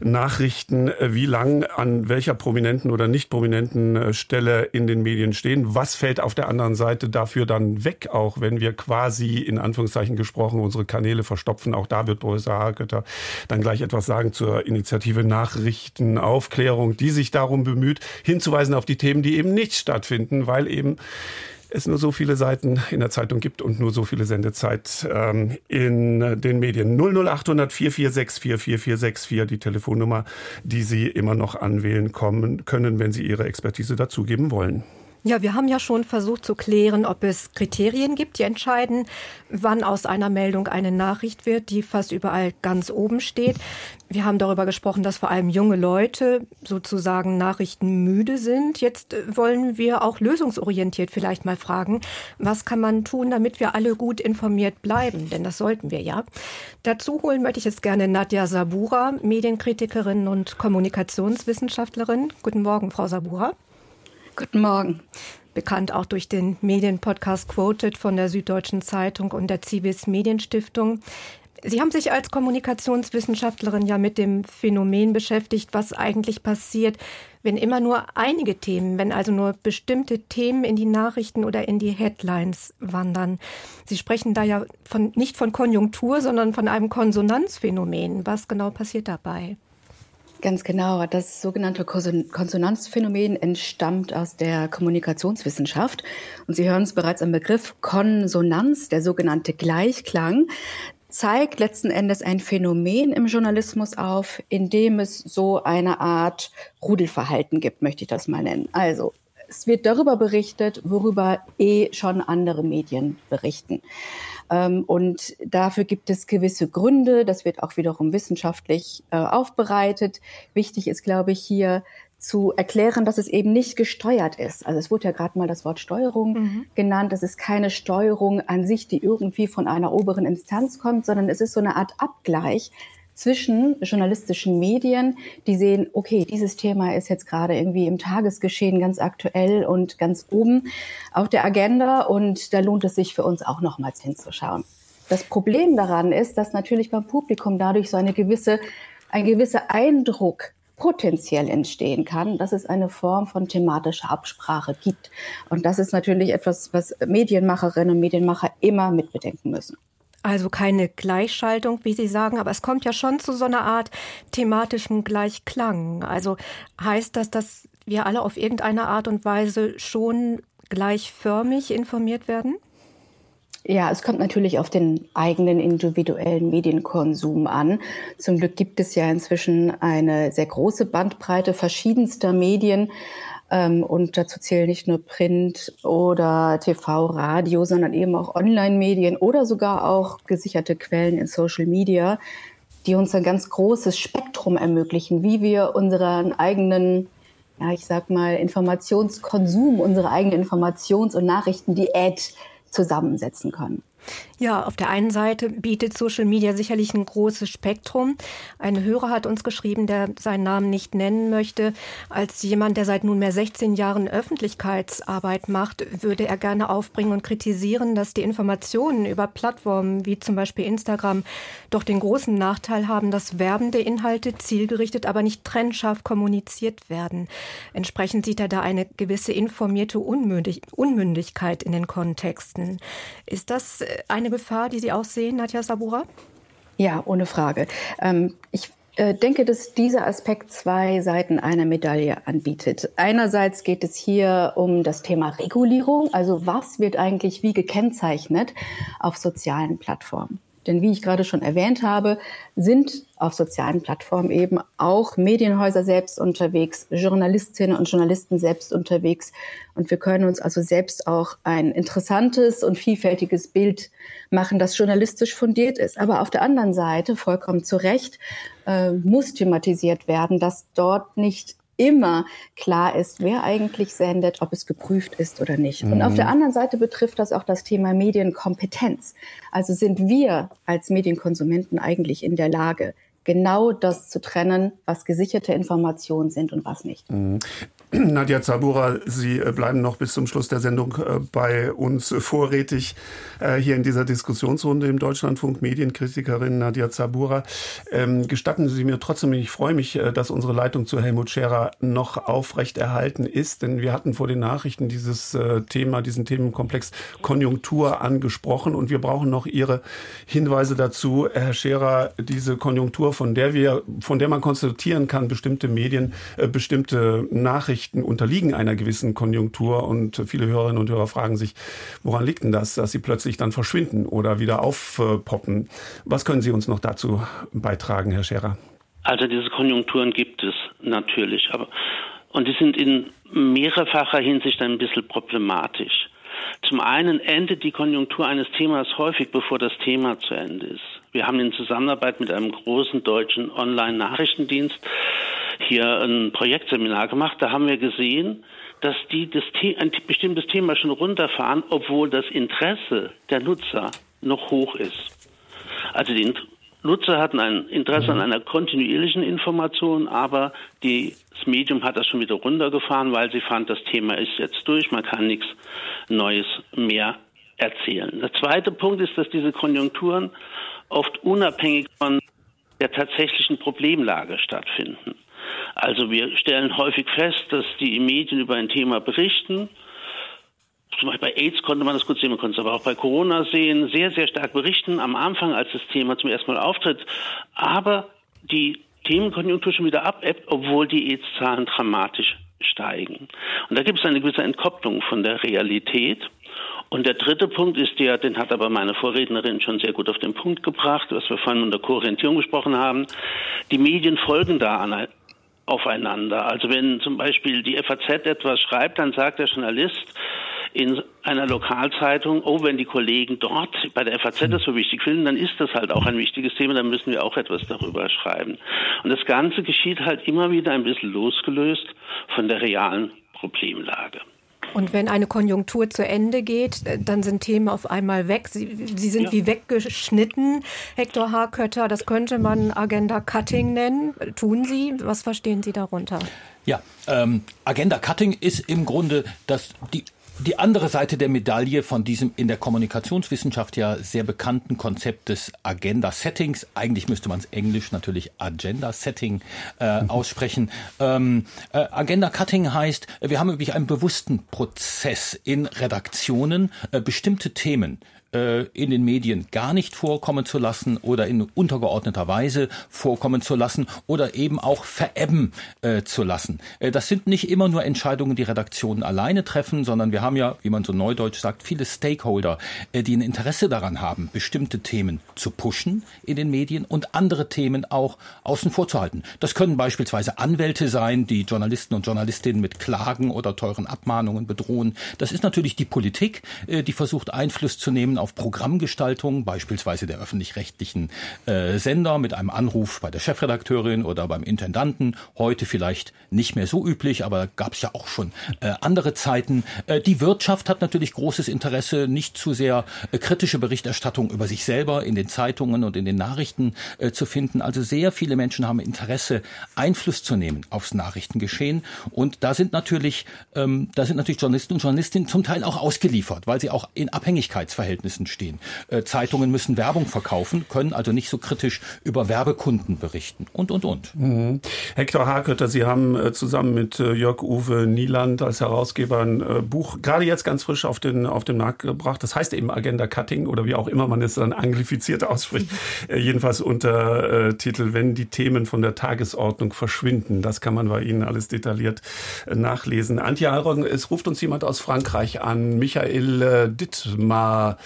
Nachrichten, wie lang an welcher prominenten oder nicht prominenten Stelle in den Medien stehen? Was fällt auf der anderen Seite dafür dann weg auch? Auch wenn wir quasi in Anführungszeichen gesprochen unsere Kanäle verstopfen. Auch da wird Professor Haketer dann gleich etwas sagen zur Initiative Nachrichtenaufklärung, die sich darum bemüht, hinzuweisen auf die Themen, die eben nicht stattfinden, weil eben es nur so viele Seiten in der Zeitung gibt und nur so viele Sendezeit ähm, in den Medien. 00800 4464 4464, die Telefonnummer, die Sie immer noch anwählen kommen können, wenn Sie Ihre Expertise dazugeben wollen. Ja, wir haben ja schon versucht zu klären, ob es Kriterien gibt, die entscheiden, wann aus einer Meldung eine Nachricht wird, die fast überall ganz oben steht. Wir haben darüber gesprochen, dass vor allem junge Leute sozusagen nachrichtenmüde sind. Jetzt wollen wir auch lösungsorientiert vielleicht mal fragen, was kann man tun, damit wir alle gut informiert bleiben? Denn das sollten wir ja. Dazu holen möchte ich jetzt gerne Nadja Sabura, Medienkritikerin und Kommunikationswissenschaftlerin. Guten Morgen, Frau Sabura. Guten Morgen. Bekannt auch durch den Medienpodcast Quoted von der Süddeutschen Zeitung und der Zivis Medienstiftung. Sie haben sich als Kommunikationswissenschaftlerin ja mit dem Phänomen beschäftigt, was eigentlich passiert, wenn immer nur einige Themen, wenn also nur bestimmte Themen in die Nachrichten oder in die Headlines wandern. Sie sprechen da ja von, nicht von Konjunktur, sondern von einem Konsonanzphänomen. Was genau passiert dabei? Ganz genau. Das sogenannte Konsonanzphänomen entstammt aus der Kommunikationswissenschaft. Und Sie hören es bereits am Begriff Konsonanz, der sogenannte Gleichklang zeigt letzten Endes ein Phänomen im Journalismus auf, in dem es so eine Art Rudelverhalten gibt, möchte ich das mal nennen. Also es wird darüber berichtet, worüber eh schon andere Medien berichten. Ähm, und dafür gibt es gewisse Gründe. Das wird auch wiederum wissenschaftlich äh, aufbereitet. Wichtig ist, glaube ich, hier zu erklären, dass es eben nicht gesteuert ist. Also es wurde ja gerade mal das Wort Steuerung mhm. genannt. Das ist keine Steuerung an sich, die irgendwie von einer oberen Instanz kommt, sondern es ist so eine Art Abgleich zwischen journalistischen Medien, die sehen, okay, dieses Thema ist jetzt gerade irgendwie im Tagesgeschehen ganz aktuell und ganz oben auf der Agenda und da lohnt es sich für uns auch nochmals hinzuschauen. Das Problem daran ist, dass natürlich beim Publikum dadurch so eine gewisse, ein gewisser Eindruck potenziell entstehen kann, dass es eine Form von thematischer Absprache gibt. Und das ist natürlich etwas, was Medienmacherinnen und Medienmacher immer mitbedenken müssen. Also keine Gleichschaltung, wie Sie sagen, aber es kommt ja schon zu so einer Art thematischem Gleichklang. Also heißt das, dass wir alle auf irgendeine Art und Weise schon gleichförmig informiert werden? Ja, es kommt natürlich auf den eigenen individuellen Medienkonsum an. Zum Glück gibt es ja inzwischen eine sehr große Bandbreite verschiedenster Medien. Ähm, und dazu zählen nicht nur Print oder TV, Radio, sondern eben auch Online-Medien oder sogar auch gesicherte Quellen in Social Media, die uns ein ganz großes Spektrum ermöglichen, wie wir unseren eigenen, ja, ich sag mal, Informationskonsum, unsere eigene Informations- und Nachrichtendiät zusammensetzen können. Ja, auf der einen Seite bietet Social Media sicherlich ein großes Spektrum. Ein Hörer hat uns geschrieben, der seinen Namen nicht nennen möchte. Als jemand, der seit nunmehr 16 Jahren Öffentlichkeitsarbeit macht, würde er gerne aufbringen und kritisieren, dass die Informationen über Plattformen wie zum Beispiel Instagram doch den großen Nachteil haben, dass werbende Inhalte zielgerichtet, aber nicht trennscharf kommuniziert werden. Entsprechend sieht er da eine gewisse informierte Unmündig Unmündigkeit in den Kontexten. Ist das eine Gefahr, die Sie auch sehen, Nadja Sabura? Ja, ohne Frage. Ähm, ich äh, denke, dass dieser Aspekt zwei Seiten einer Medaille anbietet. Einerseits geht es hier um das Thema Regulierung, also was wird eigentlich wie gekennzeichnet auf sozialen Plattformen. Denn wie ich gerade schon erwähnt habe, sind auf sozialen Plattformen eben auch Medienhäuser selbst unterwegs, Journalistinnen und Journalisten selbst unterwegs. Und wir können uns also selbst auch ein interessantes und vielfältiges Bild machen, das journalistisch fundiert ist. Aber auf der anderen Seite, vollkommen zu Recht, äh, muss thematisiert werden, dass dort nicht immer klar ist, wer eigentlich sendet, ob es geprüft ist oder nicht. Mhm. Und auf der mhm. anderen Seite betrifft das auch das Thema Medienkompetenz. Also sind wir als Medienkonsumenten eigentlich in der Lage, genau das zu trennen, was gesicherte Informationen sind und was nicht. Nadja Zabura, Sie äh, bleiben noch bis zum Schluss der Sendung äh, bei uns vorrätig äh, hier in dieser Diskussionsrunde im Deutschlandfunk. Medienkritikerin Nadja Zabura. Ähm, gestatten Sie mir trotzdem, ich freue mich, dass unsere Leitung zu Helmut Scherer noch aufrecht erhalten ist, denn wir hatten vor den Nachrichten dieses Thema, diesen Themenkomplex Konjunktur angesprochen und wir brauchen noch Ihre Hinweise dazu. Herr Scherer, diese Konjunktur, von der wir, von der man konstatieren kann, bestimmte Medien, bestimmte Nachrichten Nachrichten unterliegen einer gewissen Konjunktur und viele Hörerinnen und Hörer fragen sich, woran liegt denn das, dass sie plötzlich dann verschwinden oder wieder aufpoppen? Was können Sie uns noch dazu beitragen, Herr Scherer? Also diese Konjunkturen gibt es natürlich, aber und die sind in mehrfacher Hinsicht ein bisschen problematisch. Zum einen endet die Konjunktur eines Themas häufig, bevor das Thema zu Ende ist. Wir haben in Zusammenarbeit mit einem großen deutschen Online-Nachrichtendienst hier ein Projektseminar gemacht. Da haben wir gesehen, dass die das ein bestimmtes Thema schon runterfahren, obwohl das Interesse der Nutzer noch hoch ist. Also die Nutzer hatten ein Interesse an mhm. einer kontinuierlichen Information, aber die, das Medium hat das schon wieder runtergefahren, weil sie fand, das Thema ist jetzt durch, man kann nichts Neues mehr erzählen. Der zweite Punkt ist, dass diese Konjunkturen oft unabhängig von der tatsächlichen Problemlage stattfinden. Also wir stellen häufig fest, dass die Medien über ein Thema berichten, zum Beispiel bei AIDS konnte man das gut sehen, man konnte es aber auch bei Corona sehen, sehr, sehr stark berichten am Anfang, als das Thema zum ersten Mal auftritt. Aber die Themenkonjunktur schon wieder abebbt, obwohl die AIDS-Zahlen dramatisch steigen. Und da gibt es eine gewisse Entkopplung von der Realität. Und der dritte Punkt ist der, den hat aber meine Vorrednerin schon sehr gut auf den Punkt gebracht, was wir vorhin unter Koorientierung gesprochen haben. Die Medien folgen da an, aufeinander. Also wenn zum Beispiel die FAZ etwas schreibt, dann sagt der Journalist, in einer Lokalzeitung, oh, wenn die Kollegen dort bei der FAZ das so wichtig finden, dann ist das halt auch ein wichtiges Thema, dann müssen wir auch etwas darüber schreiben. Und das Ganze geschieht halt immer wieder ein bisschen losgelöst von der realen Problemlage. Und wenn eine Konjunktur zu Ende geht, dann sind Themen auf einmal weg. Sie, sie sind ja. wie weggeschnitten. Hector Harkötter, das könnte man Agenda Cutting nennen. Tun Sie? Was verstehen Sie darunter? Ja, ähm, Agenda Cutting ist im Grunde das, die die andere Seite der Medaille von diesem in der Kommunikationswissenschaft ja sehr bekannten Konzept des Agenda Settings, eigentlich müsste man es englisch natürlich Agenda Setting äh, mhm. aussprechen. Ähm, äh, Agenda Cutting heißt, wir haben wirklich einen bewussten Prozess in Redaktionen, äh, bestimmte Themen äh, in den Medien gar nicht vorkommen zu lassen oder in untergeordneter Weise vorkommen zu lassen oder eben auch verebben äh, zu lassen. Äh, das sind nicht immer nur Entscheidungen, die Redaktionen alleine treffen, sondern wir haben ja, wie man so neudeutsch sagt, viele Stakeholder, die ein Interesse daran haben, bestimmte Themen zu pushen in den Medien und andere Themen auch außen vor zu halten. Das können beispielsweise Anwälte sein, die Journalisten und Journalistinnen mit Klagen oder teuren Abmahnungen bedrohen. Das ist natürlich die Politik, die versucht Einfluss zu nehmen auf Programmgestaltung, beispielsweise der öffentlich-rechtlichen äh, Sender mit einem Anruf bei der Chefredakteurin oder beim Intendanten. Heute vielleicht nicht mehr so üblich, aber gab es ja auch schon äh, andere Zeiten. Äh, die Wirtschaft hat natürlich großes Interesse, nicht zu sehr äh, kritische Berichterstattung über sich selber in den Zeitungen und in den Nachrichten äh, zu finden. Also sehr viele Menschen haben Interesse, Einfluss zu nehmen aufs Nachrichtengeschehen. Und da sind natürlich, ähm, da sind natürlich Journalisten und Journalistinnen zum Teil auch ausgeliefert, weil sie auch in Abhängigkeitsverhältnissen Verhältnissen stehen. Äh, Zeitungen müssen Werbung verkaufen, können also nicht so kritisch über Werbekunden berichten und, und, und. Mhm. Hector Hakötter, Sie haben äh, zusammen mit äh, Jörg-Uwe Nieland als Herausgeber ein Buch gerade jetzt ganz frisch auf den, auf den Markt gebracht. Das heißt eben Agenda Cutting oder wie auch immer man es dann anglifiziert ausspricht. Jedenfalls unter Titel Wenn die Themen von der Tagesordnung verschwinden. Das kann man bei Ihnen alles detailliert nachlesen. Antje Alroggen, es ruft uns jemand aus Frankreich an. Michael Dittmar.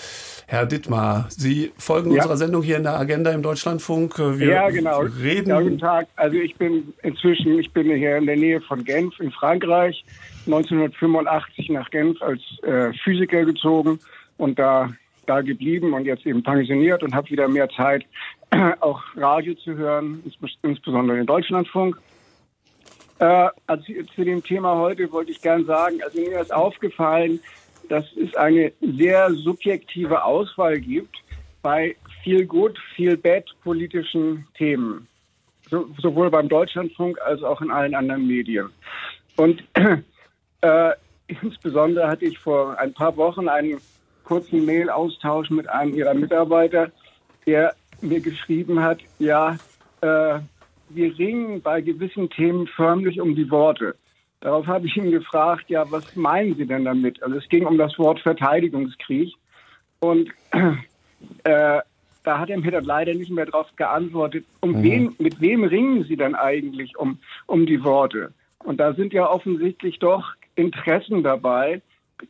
Herr Dittmar, Sie folgen ja. unserer Sendung hier in der Agenda im Deutschlandfunk. Wir ja, genau. Reden ja, guten Tag. Also ich bin inzwischen, ich bin hier in der Nähe von Genf in Frankreich, 1985 nach Genf als äh, Physiker gezogen und da, da geblieben und jetzt eben pensioniert und habe wieder mehr Zeit, auch Radio zu hören, insbesondere den Deutschlandfunk. Äh, also zu dem Thema heute wollte ich gern sagen, also mir ist aufgefallen, dass es eine sehr subjektive Auswahl gibt bei viel gut, viel bad politischen Themen. So, sowohl beim Deutschlandfunk als auch in allen anderen Medien. Und äh, insbesondere hatte ich vor ein paar Wochen einen kurzen Mail-Austausch mit einem ihrer Mitarbeiter, der mir geschrieben hat, ja, äh, wir ringen bei gewissen Themen förmlich um die Worte. Darauf habe ich ihn gefragt, ja, was meinen Sie denn damit? Also es ging um das Wort Verteidigungskrieg. Und äh, da hat er mir dann leider nicht mehr darauf geantwortet, um mhm. wen, mit wem ringen Sie dann eigentlich um, um die Worte? Und da sind ja offensichtlich doch Interessen dabei,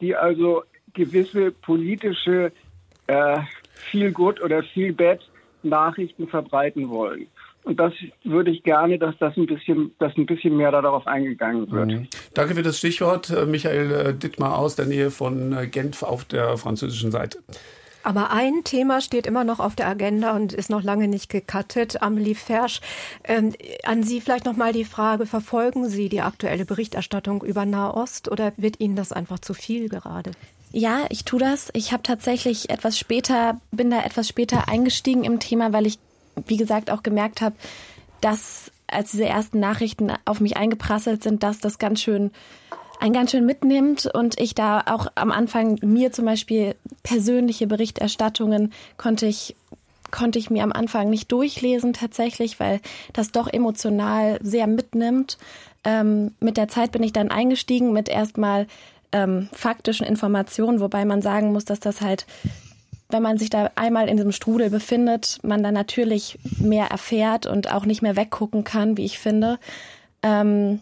die also gewisse politische äh, viel Good oder viel Bad Nachrichten verbreiten wollen. Und das würde ich gerne, dass das ein bisschen, dass ein bisschen mehr darauf eingegangen wird. Mhm. Danke für das Stichwort, äh, Michael äh, Dittmar aus der Nähe von äh, Genf auf der französischen Seite. Aber ein Thema steht immer noch auf der Agenda und ist noch lange nicht gecuttet. Amelie Fersch, ähm, an Sie vielleicht noch mal die Frage, verfolgen Sie die aktuelle Berichterstattung über Nahost oder wird Ihnen das einfach zu viel gerade? Ja, ich tue das. Ich habe tatsächlich etwas später, bin da etwas später eingestiegen im Thema, weil ich, wie gesagt, auch gemerkt habe, dass als diese ersten Nachrichten auf mich eingeprasselt sind, dass das ganz schön ein ganz schön mitnimmt und ich da auch am Anfang mir zum Beispiel persönliche Berichterstattungen konnte ich konnte ich mir am Anfang nicht durchlesen tatsächlich, weil das doch emotional sehr mitnimmt. Ähm, mit der Zeit bin ich dann eingestiegen mit erstmal ähm, faktischen Informationen, wobei man sagen muss, dass das halt, wenn man sich da einmal in diesem Strudel befindet, man dann natürlich mehr erfährt und auch nicht mehr weggucken kann, wie ich finde. Ähm,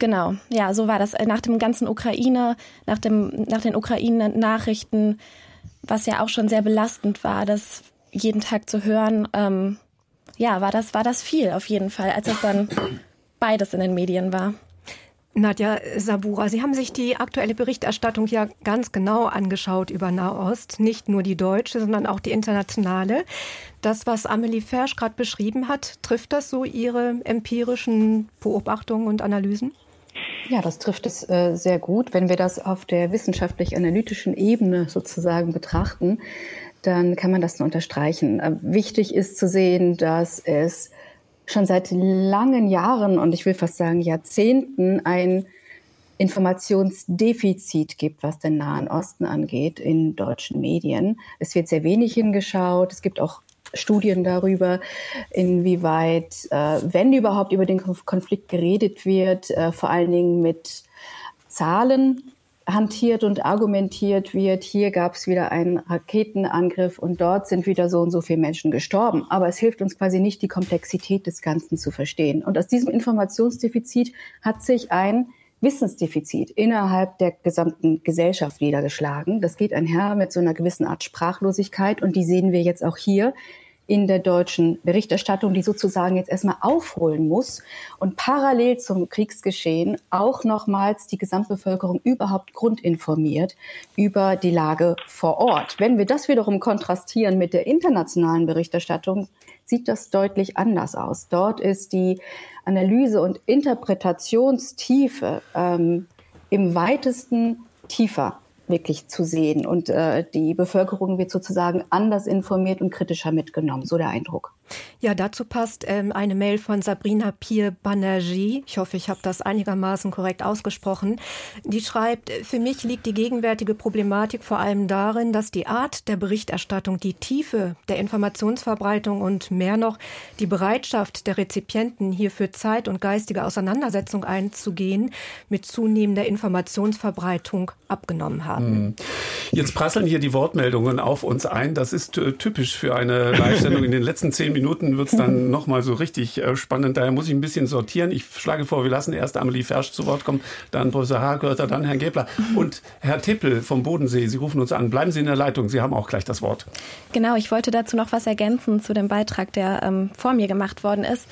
genau, ja, so war das. Nach dem ganzen Ukraine, nach, dem, nach den Ukraine-Nachrichten, was ja auch schon sehr belastend war, das jeden Tag zu hören, ähm, ja, war das, war das viel auf jeden Fall, als es dann beides in den Medien war. Nadja Sabura, Sie haben sich die aktuelle Berichterstattung ja ganz genau angeschaut über Nahost, nicht nur die deutsche, sondern auch die internationale. Das, was Amelie Fersch gerade beschrieben hat, trifft das so Ihre empirischen Beobachtungen und Analysen? Ja, das trifft es äh, sehr gut. Wenn wir das auf der wissenschaftlich-analytischen Ebene sozusagen betrachten, dann kann man das nur unterstreichen. Äh, wichtig ist zu sehen, dass es schon seit langen Jahren und ich will fast sagen Jahrzehnten ein Informationsdefizit gibt, was den Nahen Osten angeht in deutschen Medien. Es wird sehr wenig hingeschaut. Es gibt auch Studien darüber, inwieweit, äh, wenn überhaupt über den Konflikt geredet wird, äh, vor allen Dingen mit Zahlen hantiert und argumentiert wird, hier gab es wieder einen Raketenangriff und dort sind wieder so und so viele Menschen gestorben. Aber es hilft uns quasi nicht, die Komplexität des Ganzen zu verstehen. Und aus diesem Informationsdefizit hat sich ein Wissensdefizit innerhalb der gesamten Gesellschaft niedergeschlagen. Das geht einher mit so einer gewissen Art Sprachlosigkeit und die sehen wir jetzt auch hier in der deutschen Berichterstattung, die sozusagen jetzt erstmal aufholen muss und parallel zum Kriegsgeschehen auch nochmals die Gesamtbevölkerung überhaupt grundinformiert über die Lage vor Ort. Wenn wir das wiederum kontrastieren mit der internationalen Berichterstattung, sieht das deutlich anders aus. Dort ist die Analyse und Interpretationstiefe ähm, im weitesten tiefer wirklich zu sehen. Und äh, die Bevölkerung wird sozusagen anders informiert und kritischer mitgenommen, so der Eindruck. Ja, dazu passt ähm, eine Mail von Sabrina Pier Banerjee. Ich hoffe, ich habe das einigermaßen korrekt ausgesprochen. Die schreibt, für mich liegt die gegenwärtige Problematik vor allem darin, dass die Art der Berichterstattung, die Tiefe der Informationsverbreitung und mehr noch die Bereitschaft der Rezipienten, hierfür Zeit und geistige Auseinandersetzung einzugehen, mit zunehmender Informationsverbreitung abgenommen haben. Hm. Jetzt prasseln hier die Wortmeldungen auf uns ein. Das ist äh, typisch für eine Live-Sendung in den letzten zehn Minuten wird es dann nochmal so richtig äh, spannend. Daher muss ich ein bisschen sortieren. Ich schlage vor, wir lassen erst Amelie Fersch zu Wort kommen, dann Professor Hagörter, dann Herrn Gebler und Herr Tippel vom Bodensee. Sie rufen uns an. Bleiben Sie in der Leitung. Sie haben auch gleich das Wort. Genau, ich wollte dazu noch was ergänzen zu dem Beitrag, der ähm, vor mir gemacht worden ist.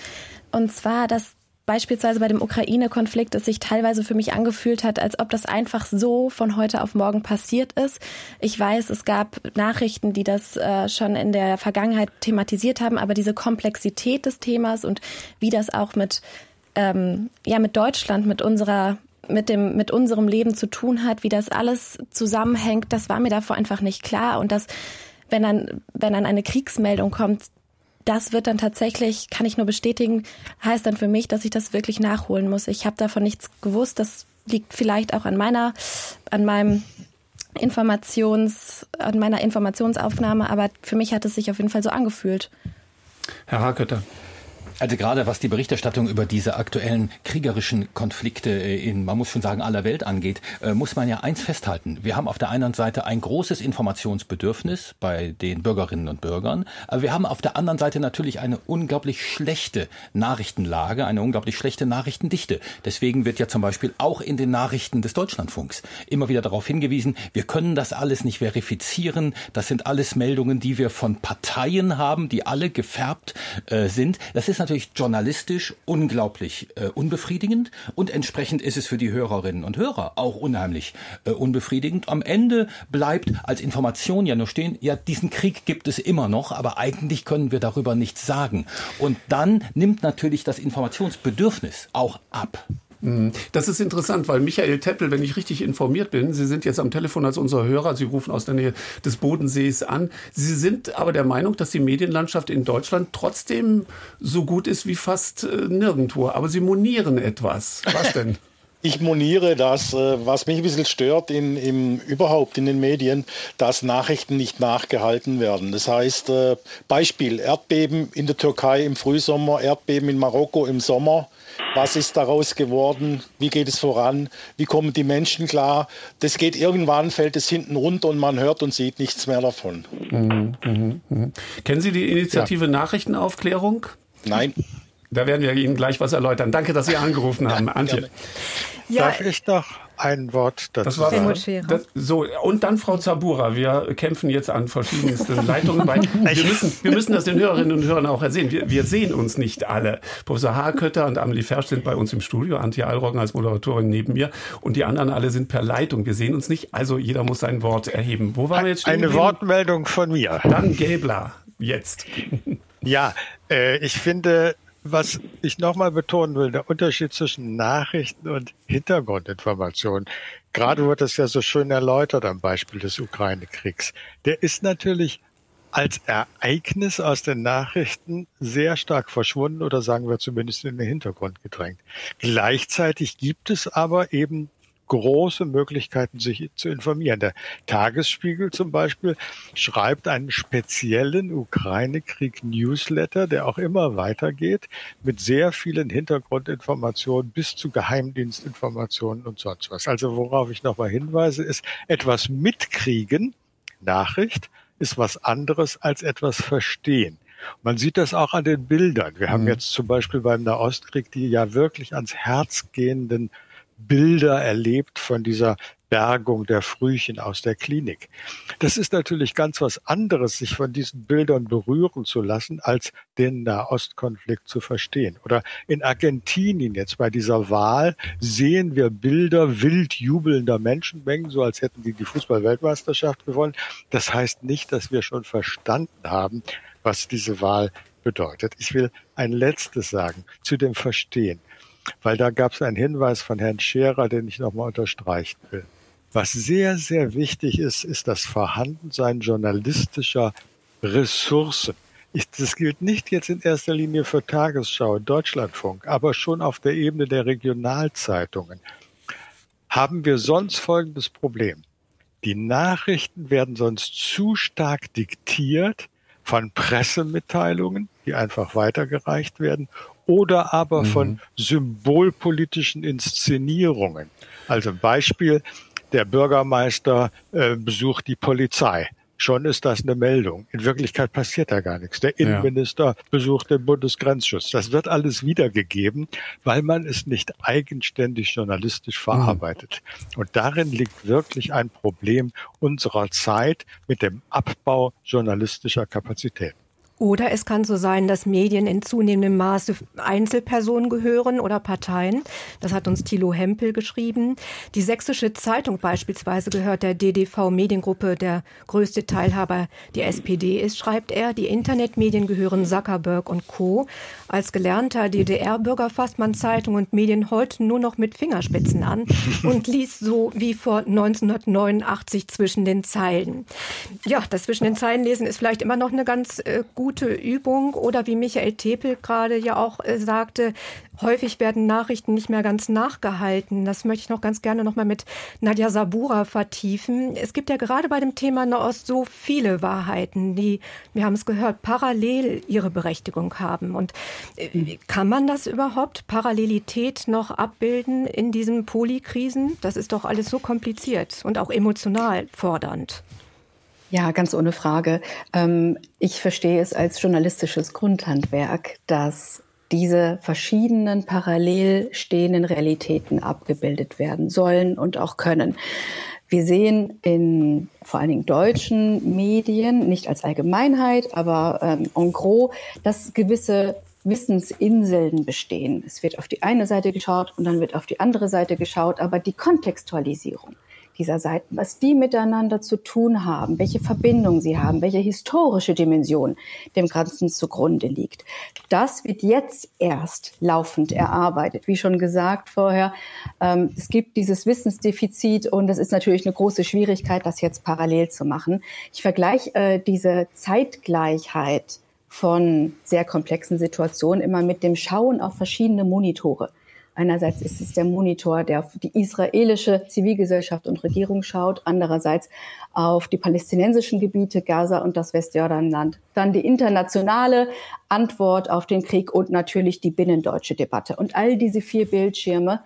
Und zwar, dass beispielsweise bei dem Ukraine-Konflikt es sich teilweise für mich angefühlt hat, als ob das einfach so von heute auf morgen passiert ist. Ich weiß, es gab Nachrichten, die das äh, schon in der Vergangenheit thematisiert haben, aber diese Komplexität des Themas und wie das auch mit ähm, ja mit Deutschland, mit unserer mit dem mit unserem Leben zu tun hat, wie das alles zusammenhängt, das war mir davor einfach nicht klar und dass wenn dann wenn dann eine Kriegsmeldung kommt, das wird dann tatsächlich, kann ich nur bestätigen, heißt dann für mich, dass ich das wirklich nachholen muss. Ich habe davon nichts gewusst. Das liegt vielleicht auch an meiner, an meinem Informations, an meiner Informationsaufnahme, aber für mich hat es sich auf jeden Fall so angefühlt. Herr Hakötter. Also gerade was die Berichterstattung über diese aktuellen kriegerischen Konflikte in, man muss schon sagen, aller Welt angeht, äh, muss man ja eins festhalten. Wir haben auf der einen Seite ein großes Informationsbedürfnis bei den Bürgerinnen und Bürgern, aber wir haben auf der anderen Seite natürlich eine unglaublich schlechte Nachrichtenlage, eine unglaublich schlechte Nachrichtendichte. Deswegen wird ja zum Beispiel auch in den Nachrichten des Deutschlandfunks immer wieder darauf hingewiesen, wir können das alles nicht verifizieren. Das sind alles Meldungen, die wir von Parteien haben, die alle gefärbt äh, sind. Das ist natürlich journalistisch unglaublich äh, unbefriedigend und entsprechend ist es für die Hörerinnen und Hörer auch unheimlich äh, unbefriedigend. Am Ende bleibt als Information ja nur stehen, ja, diesen Krieg gibt es immer noch, aber eigentlich können wir darüber nichts sagen. Und dann nimmt natürlich das Informationsbedürfnis auch ab. Mhm. Das ist interessant, weil Michael Teppel, wenn ich richtig informiert bin, Sie sind jetzt am Telefon als unser Hörer, Sie rufen aus der Nähe des Bodensees an. Sie sind aber der Meinung, dass die Medienlandschaft in Deutschland trotzdem so gut ist wie fast äh, nirgendwo. Aber Sie monieren etwas. Was denn? Ich moniere das, äh, was mich ein bisschen stört in, im, überhaupt in den Medien, dass Nachrichten nicht nachgehalten werden. Das heißt, äh, Beispiel, Erdbeben in der Türkei im Frühsommer, Erdbeben in Marokko im Sommer. Was ist daraus geworden? Wie geht es voran? Wie kommen die Menschen klar? Das geht irgendwann, fällt es hinten runter und man hört und sieht nichts mehr davon. Mhm, mh, mh. Kennen Sie die Initiative ja. Nachrichtenaufklärung? Nein. Da werden wir Ihnen gleich was erläutern. Danke, dass Sie angerufen haben. Antje. Ja, Darf ich doch ein Wort dazu das war, sagen? Das, so, und dann Frau Zabura. Wir kämpfen jetzt an verschiedensten Leitungen. Weil wir, müssen, wir müssen das den Hörerinnen und Hörern auch ersehen. Wir, wir sehen uns nicht alle. Professor Haarkötter und Amelie Fersch sind bei uns im Studio, Antje Allroggen als Moderatorin neben mir und die anderen alle sind per Leitung. Wir sehen uns nicht, also jeder muss sein Wort erheben. Wo waren wir jetzt stehen? Eine Wortmeldung von mir. Dann Gäbler, jetzt. Ja, äh, ich finde, was ich nochmal betonen will, der Unterschied zwischen Nachrichten und Hintergrundinformationen, gerade wird das ja so schön erläutert am Beispiel des Ukraine-Kriegs, der ist natürlich als Ereignis aus den Nachrichten sehr stark verschwunden oder sagen wir zumindest in den Hintergrund gedrängt. Gleichzeitig gibt es aber eben große Möglichkeiten, sich zu informieren. Der Tagesspiegel zum Beispiel schreibt einen speziellen Ukraine-Krieg-Newsletter, der auch immer weitergeht, mit sehr vielen Hintergrundinformationen bis zu Geheimdienstinformationen und sonst was. Also worauf ich nochmal hinweise, ist etwas mitkriegen, Nachricht, ist was anderes als etwas verstehen. Man sieht das auch an den Bildern. Wir haben mhm. jetzt zum Beispiel beim Nahostkrieg die ja wirklich ans Herz gehenden Bilder erlebt von dieser Bergung der Frühchen aus der Klinik. Das ist natürlich ganz was anderes, sich von diesen Bildern berühren zu lassen, als den Nahostkonflikt zu verstehen. Oder in Argentinien jetzt bei dieser Wahl sehen wir Bilder wild jubelnder Menschenmengen, so als hätten die die Fußballweltmeisterschaft gewonnen. Das heißt nicht, dass wir schon verstanden haben, was diese Wahl bedeutet. Ich will ein letztes sagen zu dem Verstehen weil da gab es einen Hinweis von Herrn Scherer, den ich nochmal unterstreichen will. Was sehr, sehr wichtig ist, ist das Vorhandensein journalistischer Ressourcen. Ich, das gilt nicht jetzt in erster Linie für Tagesschau, Deutschlandfunk, aber schon auf der Ebene der Regionalzeitungen. Haben wir sonst folgendes Problem. Die Nachrichten werden sonst zu stark diktiert von Pressemitteilungen, die einfach weitergereicht werden, oder aber mhm. von symbolpolitischen Inszenierungen. Also Beispiel, der Bürgermeister äh, besucht die Polizei. Schon ist das eine Meldung. In Wirklichkeit passiert da gar nichts. Der Innenminister ja. besucht den Bundesgrenzschutz. Das wird alles wiedergegeben, weil man es nicht eigenständig journalistisch mhm. verarbeitet. Mhm. Und darin liegt wirklich ein Problem unserer Zeit mit dem Abbau journalistischer Kapazitäten. Oder es kann so sein, dass Medien in zunehmendem Maße Einzelpersonen gehören oder Parteien. Das hat uns Thilo Hempel geschrieben. Die Sächsische Zeitung beispielsweise gehört der DDV Mediengruppe. Der größte Teilhaber die SPD ist, schreibt er. Die Internetmedien gehören Zuckerberg und Co. Als gelernter DDR-Bürger fasst man Zeitung und Medien heute nur noch mit Fingerspitzen an und liest so wie vor 1989 zwischen den Zeilen. Ja, das zwischen den Zeilen lesen ist vielleicht immer noch eine ganz äh, gute gute Übung oder wie Michael Tepel gerade ja auch äh, sagte, häufig werden Nachrichten nicht mehr ganz nachgehalten. Das möchte ich noch ganz gerne noch mal mit Nadja Sabura vertiefen. Es gibt ja gerade bei dem Thema Nahost so viele Wahrheiten, die, wir haben es gehört, parallel ihre Berechtigung haben. Und äh, kann man das überhaupt, Parallelität noch abbilden in diesen Polykrisen? Das ist doch alles so kompliziert und auch emotional fordernd. Ja, ganz ohne Frage. Ähm, ich verstehe es als journalistisches Grundhandwerk, dass diese verschiedenen parallel stehenden Realitäten abgebildet werden sollen und auch können. Wir sehen in vor allen Dingen deutschen Medien, nicht als Allgemeinheit, aber ähm, en gros, dass gewisse Wissensinseln bestehen. Es wird auf die eine Seite geschaut und dann wird auf die andere Seite geschaut, aber die Kontextualisierung, dieser Seiten, was die miteinander zu tun haben, welche Verbindungen sie haben, welche historische Dimension dem Ganzen zugrunde liegt. Das wird jetzt erst laufend erarbeitet. Wie schon gesagt vorher, ähm, es gibt dieses Wissensdefizit und es ist natürlich eine große Schwierigkeit, das jetzt parallel zu machen. Ich vergleiche äh, diese Zeitgleichheit von sehr komplexen Situationen immer mit dem Schauen auf verschiedene Monitore. Einerseits ist es der Monitor, der auf die israelische Zivilgesellschaft und Regierung schaut, andererseits auf die palästinensischen Gebiete, Gaza und das Westjordanland. Dann die internationale Antwort auf den Krieg und natürlich die binnendeutsche Debatte. Und all diese vier Bildschirme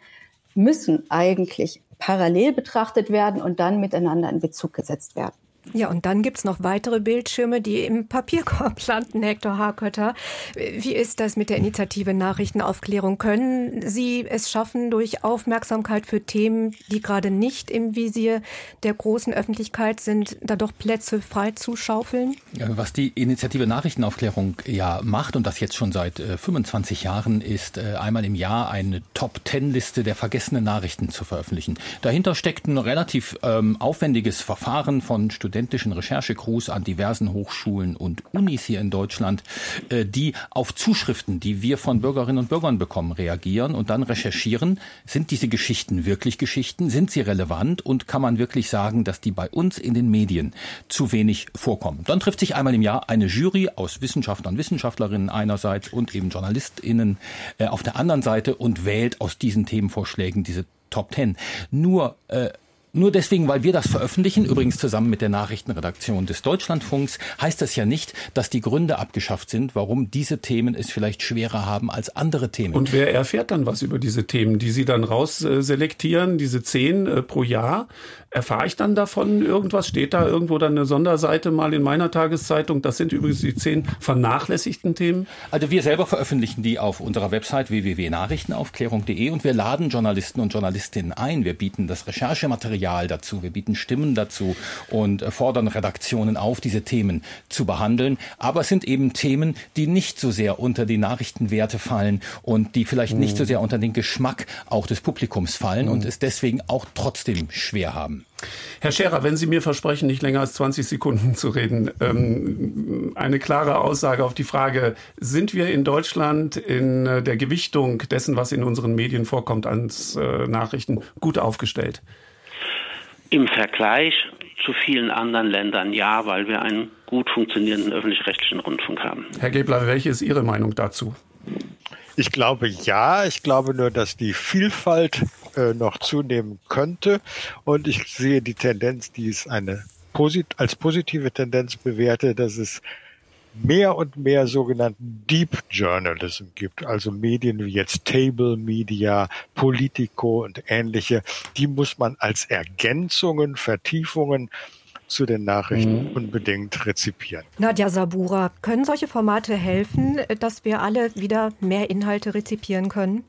müssen eigentlich parallel betrachtet werden und dann miteinander in Bezug gesetzt werden. Ja, und dann gibt's noch weitere Bildschirme, die im Papierkorb landen, Hector Harkötter. Wie ist das mit der Initiative Nachrichtenaufklärung? Können Sie es schaffen, durch Aufmerksamkeit für Themen, die gerade nicht im Visier der großen Öffentlichkeit sind, da doch Plätze frei zu schaufeln? Was die Initiative Nachrichtenaufklärung ja macht, und das jetzt schon seit äh, 25 Jahren, ist äh, einmal im Jahr eine Top-10-Liste der vergessenen Nachrichten zu veröffentlichen. Dahinter steckt ein relativ ähm, aufwendiges Verfahren von Studenten, studentischen Recherchecrews an diversen Hochschulen und Unis hier in Deutschland, äh, die auf Zuschriften, die wir von Bürgerinnen und Bürgern bekommen, reagieren und dann recherchieren, sind diese Geschichten wirklich Geschichten, sind sie relevant und kann man wirklich sagen, dass die bei uns in den Medien zu wenig vorkommen. Dann trifft sich einmal im Jahr eine Jury aus Wissenschaftlern, Wissenschaftlerinnen einerseits und eben JournalistInnen äh, auf der anderen Seite und wählt aus diesen Themenvorschlägen diese Top Ten. Nur äh, nur deswegen, weil wir das veröffentlichen, übrigens zusammen mit der Nachrichtenredaktion des Deutschlandfunks, heißt das ja nicht, dass die Gründe abgeschafft sind, warum diese Themen es vielleicht schwerer haben als andere Themen. Und wer erfährt dann was über diese Themen, die Sie dann rausselektieren, diese zehn äh, pro Jahr? Erfahre ich dann davon irgendwas? Steht da irgendwo dann eine Sonderseite mal in meiner Tageszeitung? Das sind übrigens die zehn vernachlässigten Themen. Also wir selber veröffentlichen die auf unserer Website www.nachrichtenaufklärung.de und wir laden Journalisten und Journalistinnen ein. Wir bieten das Recherchematerial dazu, wir bieten Stimmen dazu und fordern Redaktionen auf, diese Themen zu behandeln. Aber es sind eben Themen, die nicht so sehr unter die Nachrichtenwerte fallen und die vielleicht nicht so mhm. sehr unter den Geschmack auch des Publikums fallen mhm. und es deswegen auch trotzdem schwer haben. Herr Scherer, wenn Sie mir versprechen, nicht länger als 20 Sekunden zu reden, ähm, eine klare Aussage auf die Frage, sind wir in Deutschland in äh, der Gewichtung dessen, was in unseren Medien vorkommt, als äh, Nachrichten gut aufgestellt? Im Vergleich zu vielen anderen Ländern ja, weil wir einen gut funktionierenden öffentlich-rechtlichen Rundfunk haben. Herr Gebler, welche ist Ihre Meinung dazu? Ich glaube ja. Ich glaube nur, dass die Vielfalt äh, noch zunehmen könnte. Und ich sehe die Tendenz, die es eine posit als positive Tendenz bewerte, dass es mehr und mehr sogenannten Deep Journalism gibt, also Medien wie jetzt Table Media, Politico und ähnliche, die muss man als Ergänzungen, Vertiefungen zu den Nachrichten mhm. unbedingt rezipieren. Nadja Sabura, können solche Formate helfen, dass wir alle wieder mehr Inhalte rezipieren können?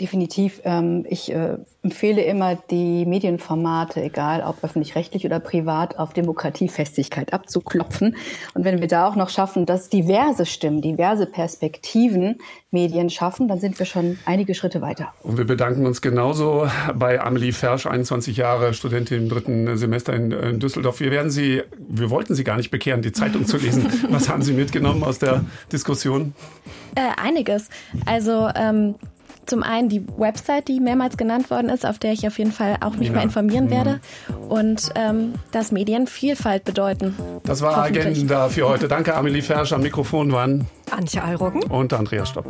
Definitiv. Ähm, ich äh, empfehle immer, die Medienformate, egal ob öffentlich-rechtlich oder privat, auf Demokratiefestigkeit abzuklopfen. Und wenn wir da auch noch schaffen, dass diverse Stimmen, diverse Perspektiven Medien schaffen, dann sind wir schon einige Schritte weiter. Und wir bedanken uns genauso bei Amelie Fersch, 21 Jahre, Studentin im dritten Semester in Düsseldorf. Wir werden Sie, wir wollten Sie gar nicht bekehren, die Zeitung zu lesen. Was haben Sie mitgenommen aus der Diskussion? Äh, einiges. Also ähm, zum einen die Website, die mehrmals genannt worden ist, auf der ich auf jeden Fall auch mich ja. mal informieren mhm. werde. Und ähm, dass Medien Vielfalt bedeuten. Das war Agenda für heute. Danke, Amelie Fersch. Am Mikrofon waren Antje Allroggen und Andreas Stopp.